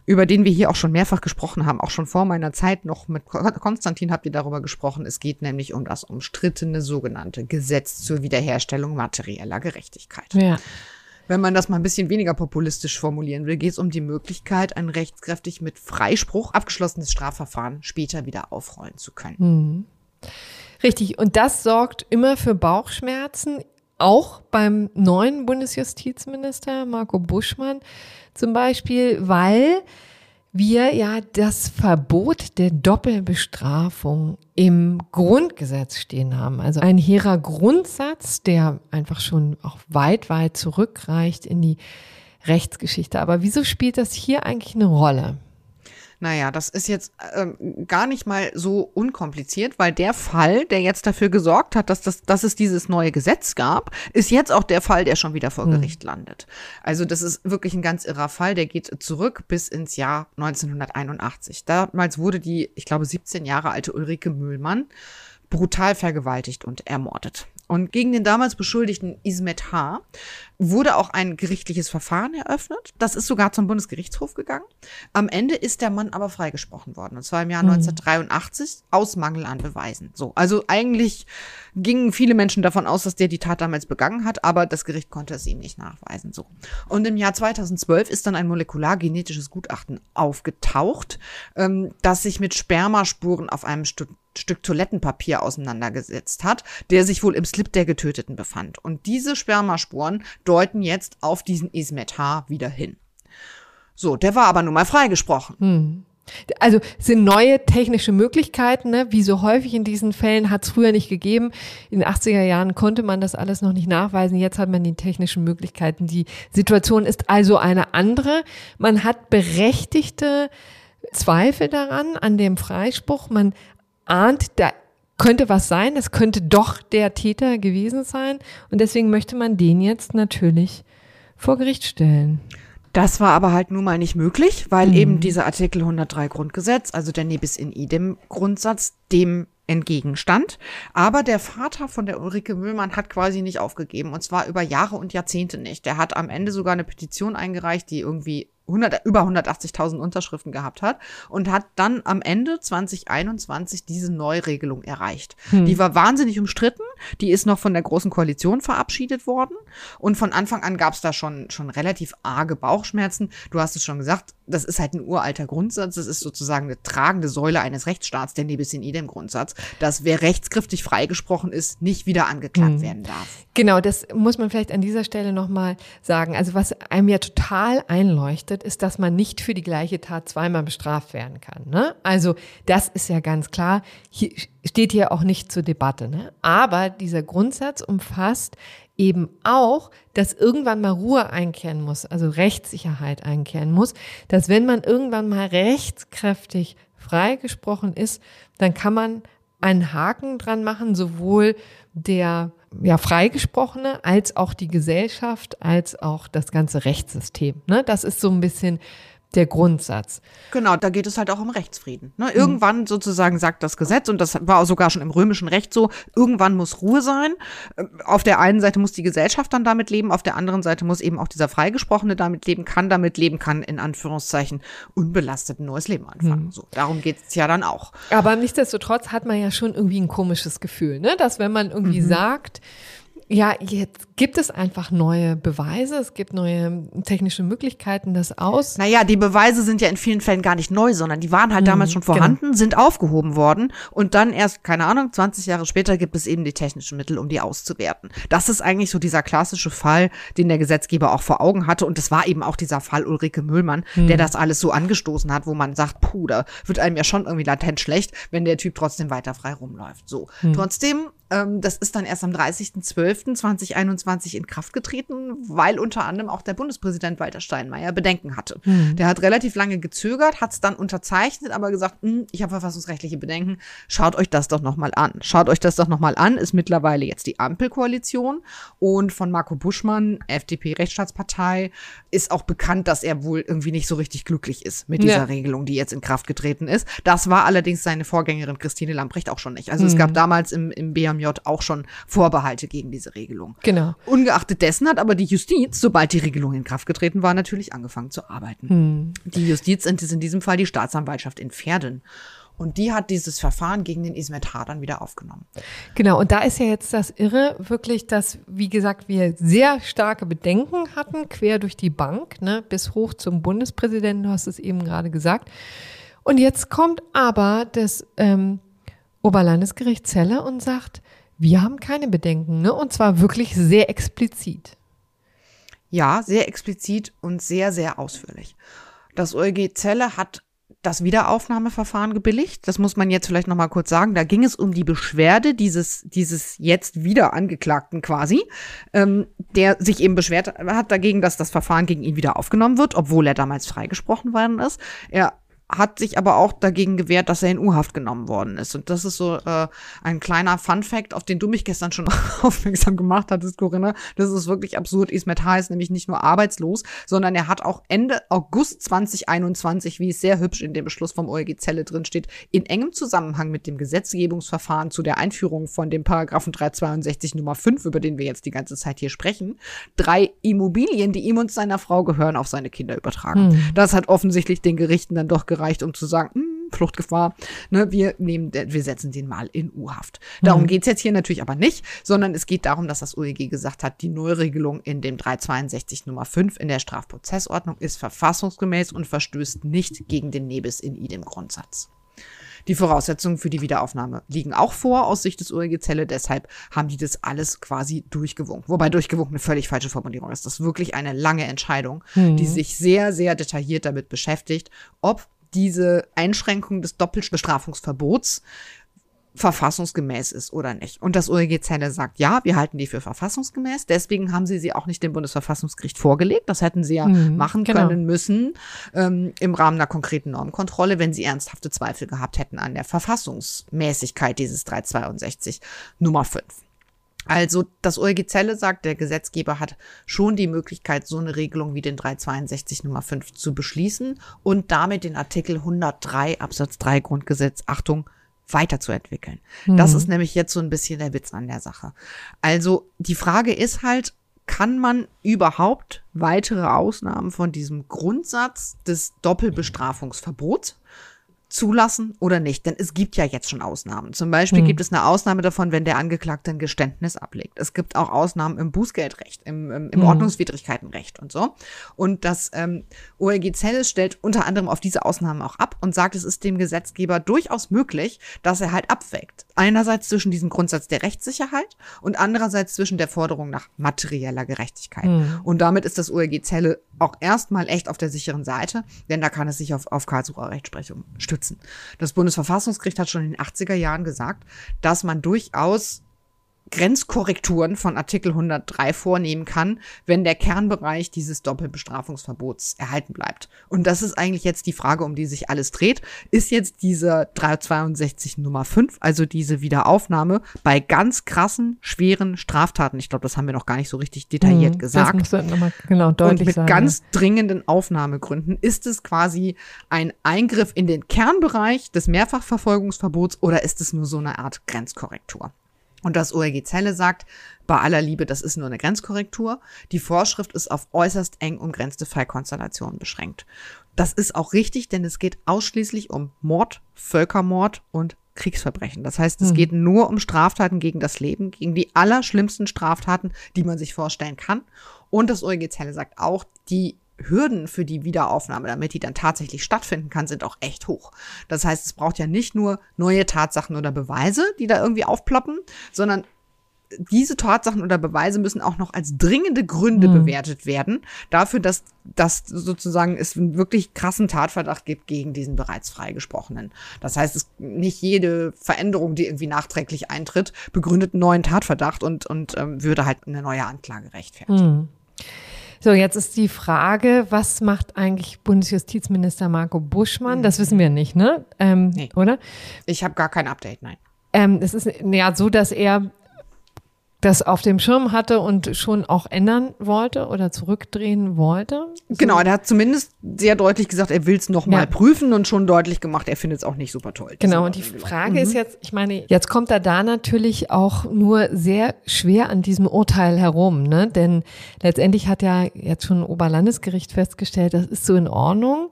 über den wir hier auch schon mehrfach gesprochen haben, auch schon vor meiner Zeit noch mit Kon- Konstantin habt ihr darüber gesprochen. Es geht nämlich um das umstrittene sogenannte Gesetz zur Wiederherstellung materieller Gerechtigkeit. Ja. Wenn man das mal ein bisschen weniger populistisch formulieren will, geht es um die Möglichkeit, ein rechtskräftig mit Freispruch abgeschlossenes Strafverfahren später wieder aufrollen zu können. Richtig. Und das sorgt immer für Bauchschmerzen, auch beim neuen Bundesjustizminister Marco Buschmann zum Beispiel, weil wir ja das Verbot der Doppelbestrafung im Grundgesetz stehen haben. Also ein hehrer Grundsatz, der einfach schon auch weit, weit zurückreicht in die Rechtsgeschichte. Aber wieso spielt das hier eigentlich eine Rolle? Naja, das ist jetzt ähm, gar nicht mal so unkompliziert, weil der Fall, der jetzt dafür gesorgt hat, dass, das, dass es dieses neue Gesetz gab, ist jetzt auch der Fall, der schon wieder vor Gericht landet. Also das ist wirklich ein ganz irrer Fall, der geht zurück bis ins Jahr 1981. Damals wurde die, ich glaube, 17 Jahre alte Ulrike Mühlmann brutal vergewaltigt und ermordet. Und gegen den damals Beschuldigten Ismet H. wurde auch ein gerichtliches Verfahren eröffnet. Das ist sogar zum Bundesgerichtshof gegangen. Am Ende ist der Mann aber freigesprochen worden. Und zwar im Jahr 1983 aus Mangel an Beweisen. So. Also eigentlich gingen viele Menschen davon aus, dass der die Tat damals begangen hat, aber das Gericht konnte es ihm nicht nachweisen. So. Und im Jahr 2012 ist dann ein molekulargenetisches Gutachten aufgetaucht, ähm, das sich mit Spermaspuren auf einem Stück Stück Toilettenpapier auseinandergesetzt hat, der sich wohl im Slip der Getöteten befand. Und diese Spermaspuren deuten jetzt auf diesen Ismet H. wieder hin. So, der war aber nun mal freigesprochen. Also es sind neue technische Möglichkeiten, ne? wie so häufig in diesen Fällen hat es früher nicht gegeben. In den 80er Jahren konnte man das alles noch nicht nachweisen. Jetzt hat man die technischen Möglichkeiten. Die Situation ist also eine andere. Man hat berechtigte Zweifel daran, an dem Freispruch. Man ahnt, da könnte was sein. Es könnte doch der Täter gewesen sein. Und deswegen möchte man den jetzt natürlich vor Gericht stellen. Das war aber halt nun mal nicht möglich, weil eben dieser Artikel 103 Grundgesetz, also der Nebis in idem Grundsatz, dem entgegenstand. Aber der Vater von der Ulrike Müllmann hat quasi nicht aufgegeben und zwar über Jahre und Jahrzehnte nicht. Der hat am Ende sogar eine Petition eingereicht, die irgendwie 100, über 180.000 Unterschriften gehabt hat und hat dann am Ende 2021 diese Neuregelung erreicht. Die war wahnsinnig umstritten, die ist noch von der Großen Koalition verabschiedet worden und von Anfang an gab es da schon, schon relativ arge Bauchschmerzen. Du hast es schon gesagt, das ist halt ein uralter Grundsatz, das ist sozusagen eine tragende Säule eines Rechtsstaats, der Nebis in idem Grundsatz, dass wer rechtskräftig freigesprochen ist, nicht wieder angeklagt werden darf. Genau, das muss man vielleicht an dieser Stelle nochmal sagen. Also was einem ja total einleuchtet, ist, dass man nicht für die gleiche Tat zweimal bestraft werden kann. Ne? Also das ist ja ganz klar. Hier steht hier auch nicht zur Debatte. Ne? Aber dieser Grundsatz umfasst eben auch, dass irgendwann mal Ruhe einkehren muss, also Rechtssicherheit einkehren muss, dass wenn man irgendwann mal rechtskräftig freigesprochen ist, dann kann man einen Haken dran machen, sowohl der ja, Freigesprochene als auch die Gesellschaft, als auch das ganze Rechtssystem. Ne? Das ist so ein bisschen der Grundsatz. Genau, da geht es halt auch um Rechtsfrieden. Ne? Irgendwann sozusagen sagt das Gesetz, und das war sogar schon im römischen Recht so, irgendwann muss Ruhe sein. Auf der einen Seite muss die Gesellschaft dann damit leben, auf der anderen Seite muss eben auch dieser Freigesprochene damit leben, kann damit leben, kann in Anführungszeichen unbelastet ein neues Leben anfangen. Mhm. So, darum geht es ja dann auch. Aber nichtsdestotrotz hat man ja schon irgendwie ein komisches Gefühl, ne? dass wenn man irgendwie mhm. sagt, ja, jetzt gibt es einfach neue Beweise, es gibt neue technische Möglichkeiten, das aus. Naja, die Beweise sind ja in vielen Fällen gar nicht neu, sondern die waren halt mhm, damals schon genau. vorhanden, genau. sind aufgehoben worden und dann erst, keine Ahnung, 20 Jahre später gibt es eben die technischen Mittel, um die auszuwerten. Das ist eigentlich so dieser klassische Fall, den der Gesetzgeber auch vor Augen hatte und das war eben auch dieser Fall Ulrike Müllmann, mhm. der das alles so angestoßen hat, wo man sagt, puh, da wird einem ja schon irgendwie latent schlecht, wenn der Typ trotzdem weiter frei rumläuft. So. Mhm. Trotzdem das ist dann erst am 30.12.2021 in Kraft getreten, weil unter anderem auch der Bundespräsident Walter Steinmeier Bedenken hatte. Mhm. Der hat relativ lange gezögert, hat es dann unterzeichnet, aber gesagt, hm, ich habe verfassungsrechtliche Bedenken, schaut euch das doch nochmal an. Schaut euch das doch nochmal an, ist mittlerweile jetzt die Ampelkoalition und von Marco Buschmann, FDP-Rechtsstaatspartei, ist auch bekannt, dass er wohl irgendwie nicht so richtig glücklich ist mit dieser ja. Regelung, die jetzt in Kraft getreten ist. Das war allerdings seine Vorgängerin Christine Lamprecht auch schon nicht. Also mhm. es gab damals im, im BMJ BMJ auch schon Vorbehalte gegen diese Regelung. Genau. Ungeachtet dessen hat aber die Justiz, sobald die Regelung in Kraft getreten war, natürlich angefangen zu arbeiten. Hm. Die Justiz ist in diesem Fall die Staatsanwaltschaft in Pferden. Und die hat dieses Verfahren gegen den Ismet H. dann wieder aufgenommen. Genau, und da ist ja jetzt das Irre wirklich, dass, wie gesagt, wir sehr starke Bedenken hatten, quer durch die Bank, ne, bis hoch zum Bundespräsidenten, du hast es eben gerade gesagt. Und jetzt kommt aber das ähm, Oberlandesgericht Celle und sagt, wir haben keine Bedenken, ne? Und zwar wirklich sehr explizit. Ja, sehr explizit und sehr, sehr ausführlich. Das OLG Zelle hat das Wiederaufnahmeverfahren gebilligt. Das muss man jetzt vielleicht noch mal kurz sagen. Da ging es um die Beschwerde dieses, dieses jetzt wieder Angeklagten quasi, ähm, der sich eben beschwert hat dagegen, dass das Verfahren gegen ihn wieder aufgenommen wird, obwohl er damals freigesprochen worden ist. Er hat sich aber auch dagegen gewehrt, dass er in U-Haft genommen worden ist. Und das ist so äh, ein kleiner Fun-Fact, auf den du mich gestern schon aufmerksam gemacht hattest, Corinna. Das ist wirklich absurd. Ismet H. ist nämlich nicht nur arbeitslos, sondern er hat auch Ende August 2021, wie es sehr hübsch in dem Beschluss vom OLG Zelle drin steht, in engem Zusammenhang mit dem Gesetzgebungsverfahren zu der Einführung von dem Paragraphen 362 Nummer 5, über den wir jetzt die ganze Zeit hier sprechen, drei Immobilien, die ihm und seiner Frau gehören, auf seine Kinder übertragen. Hm. Das hat offensichtlich den Gerichten dann doch gereicht, um zu sagen, hm, Fluchtgefahr, ne, wir nehmen, wir setzen den mal in U-Haft. Darum mhm. geht's jetzt hier natürlich aber nicht, sondern es geht darum, dass das OEG gesagt hat, die Neuregelung in dem 362 Nummer 5 in der Strafprozessordnung ist verfassungsgemäß und verstößt nicht gegen den Nebis in idem Grundsatz. Die Voraussetzungen für die Wiederaufnahme liegen auch vor aus Sicht des OEG Zelle. Deshalb haben die das alles quasi durchgewunken. Wobei durchgewunken eine völlig falsche Formulierung ist. Das ist wirklich eine lange Entscheidung, mhm. die sich sehr, sehr detailliert damit beschäftigt, ob diese Einschränkung des Doppelbestrafungsverbots verfassungsgemäß ist oder nicht. Und das OEG Zelle sagt, ja, wir halten die für verfassungsgemäß. Deswegen haben sie sie auch nicht dem Bundesverfassungsgericht vorgelegt. Das hätten sie ja mhm, machen genau. können müssen ähm, im Rahmen einer konkreten Normkontrolle, wenn sie ernsthafte Zweifel gehabt hätten an der Verfassungsmäßigkeit dieses 362 Nummer 5. Also das OLG Zelle sagt, der Gesetzgeber hat schon die Möglichkeit, so eine Regelung wie den 362 Nummer 5 zu beschließen und damit den Artikel 103 Absatz 3 Grundgesetz, Achtung, weiterzuentwickeln. Mhm. Das ist nämlich jetzt so ein bisschen der Witz an der Sache. Also die Frage ist halt, kann man überhaupt weitere Ausnahmen von diesem Grundsatz des Doppelbestrafungsverbots zulassen oder nicht. Denn es gibt ja jetzt schon Ausnahmen. Zum Beispiel mhm. gibt es eine Ausnahme davon, wenn der Angeklagte ein Geständnis ablegt. Es gibt auch Ausnahmen im Bußgeldrecht, im, im, im mhm. Ordnungswidrigkeitenrecht und so. Und das ähm, OLG Zelles stellt unter anderem auf diese Ausnahmen auch ab und sagt, es ist dem Gesetzgeber durchaus möglich, dass er halt abwägt. Einerseits zwischen diesem Grundsatz der Rechtssicherheit und andererseits zwischen der Forderung nach materieller Gerechtigkeit. Mhm. Und damit ist das OLG Zelle auch erstmal echt auf der sicheren Seite, denn da kann es sich auf, auf Karlsruher Rechtsprechung stützen. Das Bundesverfassungsgericht hat schon in den 80er Jahren gesagt, dass man durchaus Grenzkorrekturen von Artikel 103 vornehmen kann, wenn der Kernbereich dieses Doppelbestrafungsverbots erhalten bleibt. Und das ist eigentlich jetzt die Frage, um die sich alles dreht. Ist jetzt diese 362 Nummer 5, also diese Wiederaufnahme bei ganz krassen, schweren Straftaten, ich glaube, das haben wir noch gar nicht so richtig detailliert hm, gesagt. Das musst du nochmal genau deutlich Und mit sagen, ganz dringenden Aufnahmegründen ist es quasi ein Eingriff in den Kernbereich des Mehrfachverfolgungsverbots oder ist es nur so eine Art Grenzkorrektur? Und das ORG Zelle sagt, bei aller Liebe, das ist nur eine Grenzkorrektur. Die Vorschrift ist auf äußerst eng umgrenzte Fallkonstellationen beschränkt. Das ist auch richtig, denn es geht ausschließlich um Mord, Völkermord und Kriegsverbrechen. Das heißt, es mhm. geht nur um Straftaten gegen das Leben, gegen die allerschlimmsten Straftaten, die man sich vorstellen kann. Und das OEG Zelle sagt auch, die Hürden für die Wiederaufnahme, damit die dann tatsächlich stattfinden kann, sind auch echt hoch. Das heißt, es braucht ja nicht nur neue Tatsachen oder Beweise, die da irgendwie aufploppen, sondern diese Tatsachen oder Beweise müssen auch noch als dringende Gründe mhm. bewertet werden, dafür, dass, dass sozusagen es einen wirklich krassen Tatverdacht gibt gegen diesen bereits freigesprochenen. Das heißt, es nicht jede Veränderung, die irgendwie nachträglich eintritt, begründet einen neuen Tatverdacht und, und ähm, würde halt eine neue Anklage rechtfertigen. Mhm. So, jetzt ist die Frage, was macht eigentlich Bundesjustizminister Marco Buschmann? Das wissen wir nicht, ne? Ähm, nee. Oder? Ich habe gar kein Update, nein. Ähm, es ist ja so, dass er das auf dem Schirm hatte und schon auch ändern wollte oder zurückdrehen wollte. So. Genau, er hat zumindest sehr deutlich gesagt, er will es nochmal ja. prüfen und schon deutlich gemacht, er findet es auch nicht super toll. Genau, und die Frage mhm. ist jetzt, ich meine, jetzt kommt er da natürlich auch nur sehr schwer an diesem Urteil herum, ne? Denn letztendlich hat ja jetzt schon ein Oberlandesgericht festgestellt, das ist so in Ordnung.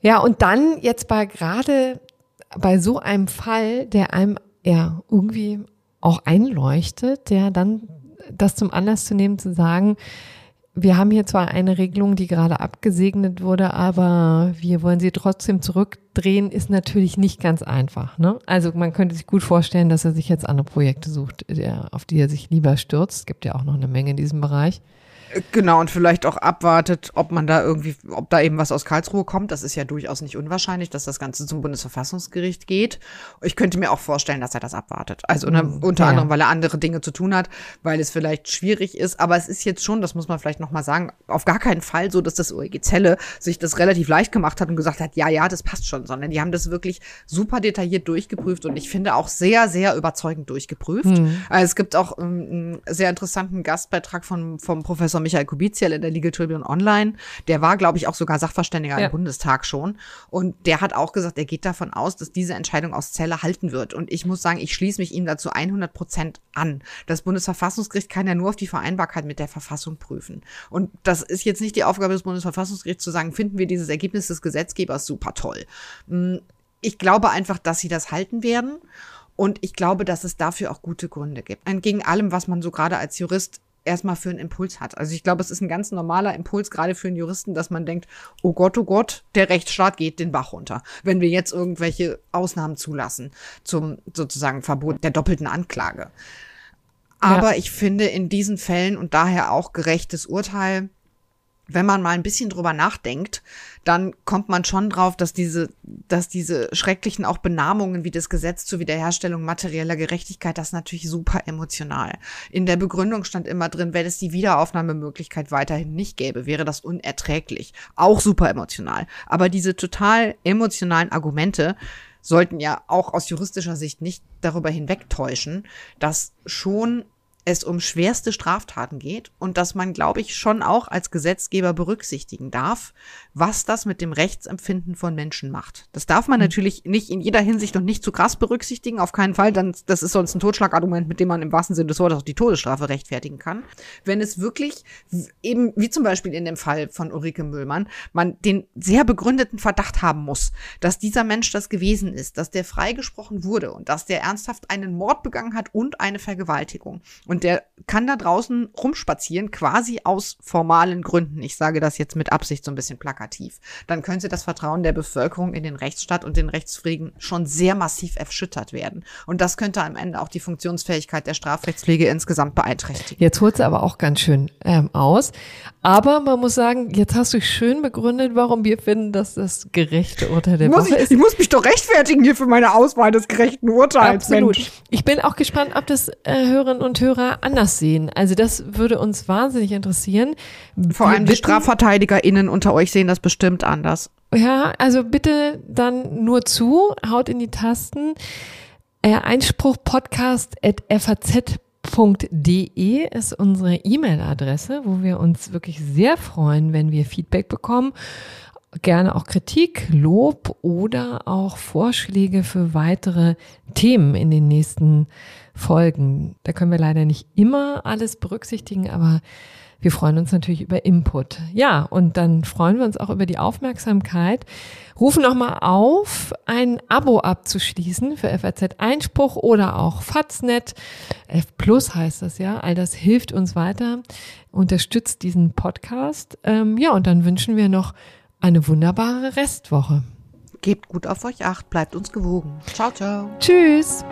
Ja, und dann jetzt bei gerade bei so einem Fall, der einem ja irgendwie auch einleuchtet, der dann das zum Anlass zu nehmen, zu sagen, wir haben hier zwar eine Regelung, die gerade abgesegnet wurde, aber wir wollen sie trotzdem zurückdrehen, ist natürlich nicht ganz einfach. Ne? Also man könnte sich gut vorstellen, dass er sich jetzt andere Projekte sucht, auf die er sich lieber stürzt. Es gibt ja auch noch eine Menge in diesem Bereich. Genau, und vielleicht auch abwartet, ob man da irgendwie, ob da eben was aus Karlsruhe kommt. Das ist ja durchaus nicht unwahrscheinlich, dass das Ganze zum Bundesverfassungsgericht geht. Ich könnte mir auch vorstellen, dass er das abwartet. Also mhm. unter ja. anderem, weil er andere Dinge zu tun hat, weil es vielleicht schwierig ist. Aber es ist jetzt schon, das muss man vielleicht nochmal sagen, auf gar keinen Fall so, dass das OEG Zelle sich das relativ leicht gemacht hat und gesagt hat, ja, ja, das passt schon, sondern die haben das wirklich super detailliert durchgeprüft und ich finde auch sehr, sehr überzeugend durchgeprüft. Mhm. Also es gibt auch ähm, einen sehr interessanten Gastbeitrag von, vom Professor Michael Kubiziel in der Legal Tribune Online. Der war, glaube ich, auch sogar Sachverständiger ja. im Bundestag schon. Und der hat auch gesagt, er geht davon aus, dass diese Entscheidung aus Zelle halten wird. Und ich muss sagen, ich schließe mich ihm dazu 100 Prozent an. Das Bundesverfassungsgericht kann ja nur auf die Vereinbarkeit mit der Verfassung prüfen. Und das ist jetzt nicht die Aufgabe des Bundesverfassungsgerichts zu sagen, finden wir dieses Ergebnis des Gesetzgebers super toll. Hm, ich glaube einfach, dass sie das halten werden. Und ich glaube, dass es dafür auch gute Gründe gibt. Entgegen allem, was man so gerade als Jurist erstmal für einen Impuls hat. Also ich glaube, es ist ein ganz normaler Impuls, gerade für einen Juristen, dass man denkt, oh Gott, oh Gott, der Rechtsstaat geht den Bach runter. Wenn wir jetzt irgendwelche Ausnahmen zulassen zum sozusagen Verbot der doppelten Anklage. Aber ja. ich finde in diesen Fällen und daher auch gerechtes Urteil, wenn man mal ein bisschen drüber nachdenkt, dann kommt man schon drauf, dass diese, dass diese schrecklichen auch Benamungen wie das Gesetz zur Wiederherstellung materieller Gerechtigkeit, das natürlich super emotional. In der Begründung stand immer drin, wenn es die Wiederaufnahmemöglichkeit weiterhin nicht gäbe, wäre das unerträglich. Auch super emotional. Aber diese total emotionalen Argumente sollten ja auch aus juristischer Sicht nicht darüber hinwegtäuschen, dass schon es um schwerste Straftaten geht und dass man, glaube ich, schon auch als Gesetzgeber berücksichtigen darf, was das mit dem Rechtsempfinden von Menschen macht. Das darf man mhm. natürlich nicht in jeder Hinsicht und nicht zu krass berücksichtigen, auf keinen Fall, dann, das ist sonst ein Totschlagargument, mit dem man im wahrsten Sinne des Wortes auch die Todesstrafe rechtfertigen kann. Wenn es wirklich eben, wie zum Beispiel in dem Fall von Ulrike Müllmann, man den sehr begründeten Verdacht haben muss, dass dieser Mensch das gewesen ist, dass der freigesprochen wurde und dass der ernsthaft einen Mord begangen hat und eine Vergewaltigung. Und und der kann da draußen rumspazieren, quasi aus formalen Gründen. Ich sage das jetzt mit Absicht so ein bisschen plakativ. Dann könnte das Vertrauen der Bevölkerung in den Rechtsstaat und den Rechtsfrieden schon sehr massiv erschüttert werden. Und das könnte am Ende auch die Funktionsfähigkeit der Strafrechtspflege insgesamt beeinträchtigen. Jetzt holt es aber auch ganz schön ähm, aus. Aber man muss sagen, jetzt hast du schön begründet, warum wir finden, dass das gerechte Urteil der muss Woche ich, ist. ich muss mich doch rechtfertigen hier für meine Auswahl des gerechten Urteils. Absolut. Mensch. Ich bin auch gespannt, ob das äh, Hörerinnen und Hörer anders sehen. Also das würde uns wahnsinnig interessieren. Vor allem die StrafverteidigerInnen unter euch sehen das bestimmt anders. Ja, also bitte dann nur zu, haut in die Tasten. Äh, Einspruch podcast at faz.de ist unsere E-Mail-Adresse, wo wir uns wirklich sehr freuen, wenn wir Feedback bekommen. Gerne auch Kritik, Lob oder auch Vorschläge für weitere Themen in den nächsten Folgen. Da können wir leider nicht immer alles berücksichtigen, aber wir freuen uns natürlich über Input. Ja, und dann freuen wir uns auch über die Aufmerksamkeit. Rufen nochmal auf, ein Abo abzuschließen für FAZ Einspruch oder auch Faznet. F Plus heißt das ja. All das hilft uns weiter, unterstützt diesen Podcast. Ähm, ja, und dann wünschen wir noch eine wunderbare Restwoche. Gebt gut auf euch acht, bleibt uns gewogen. Ciao, ciao. Tschüss!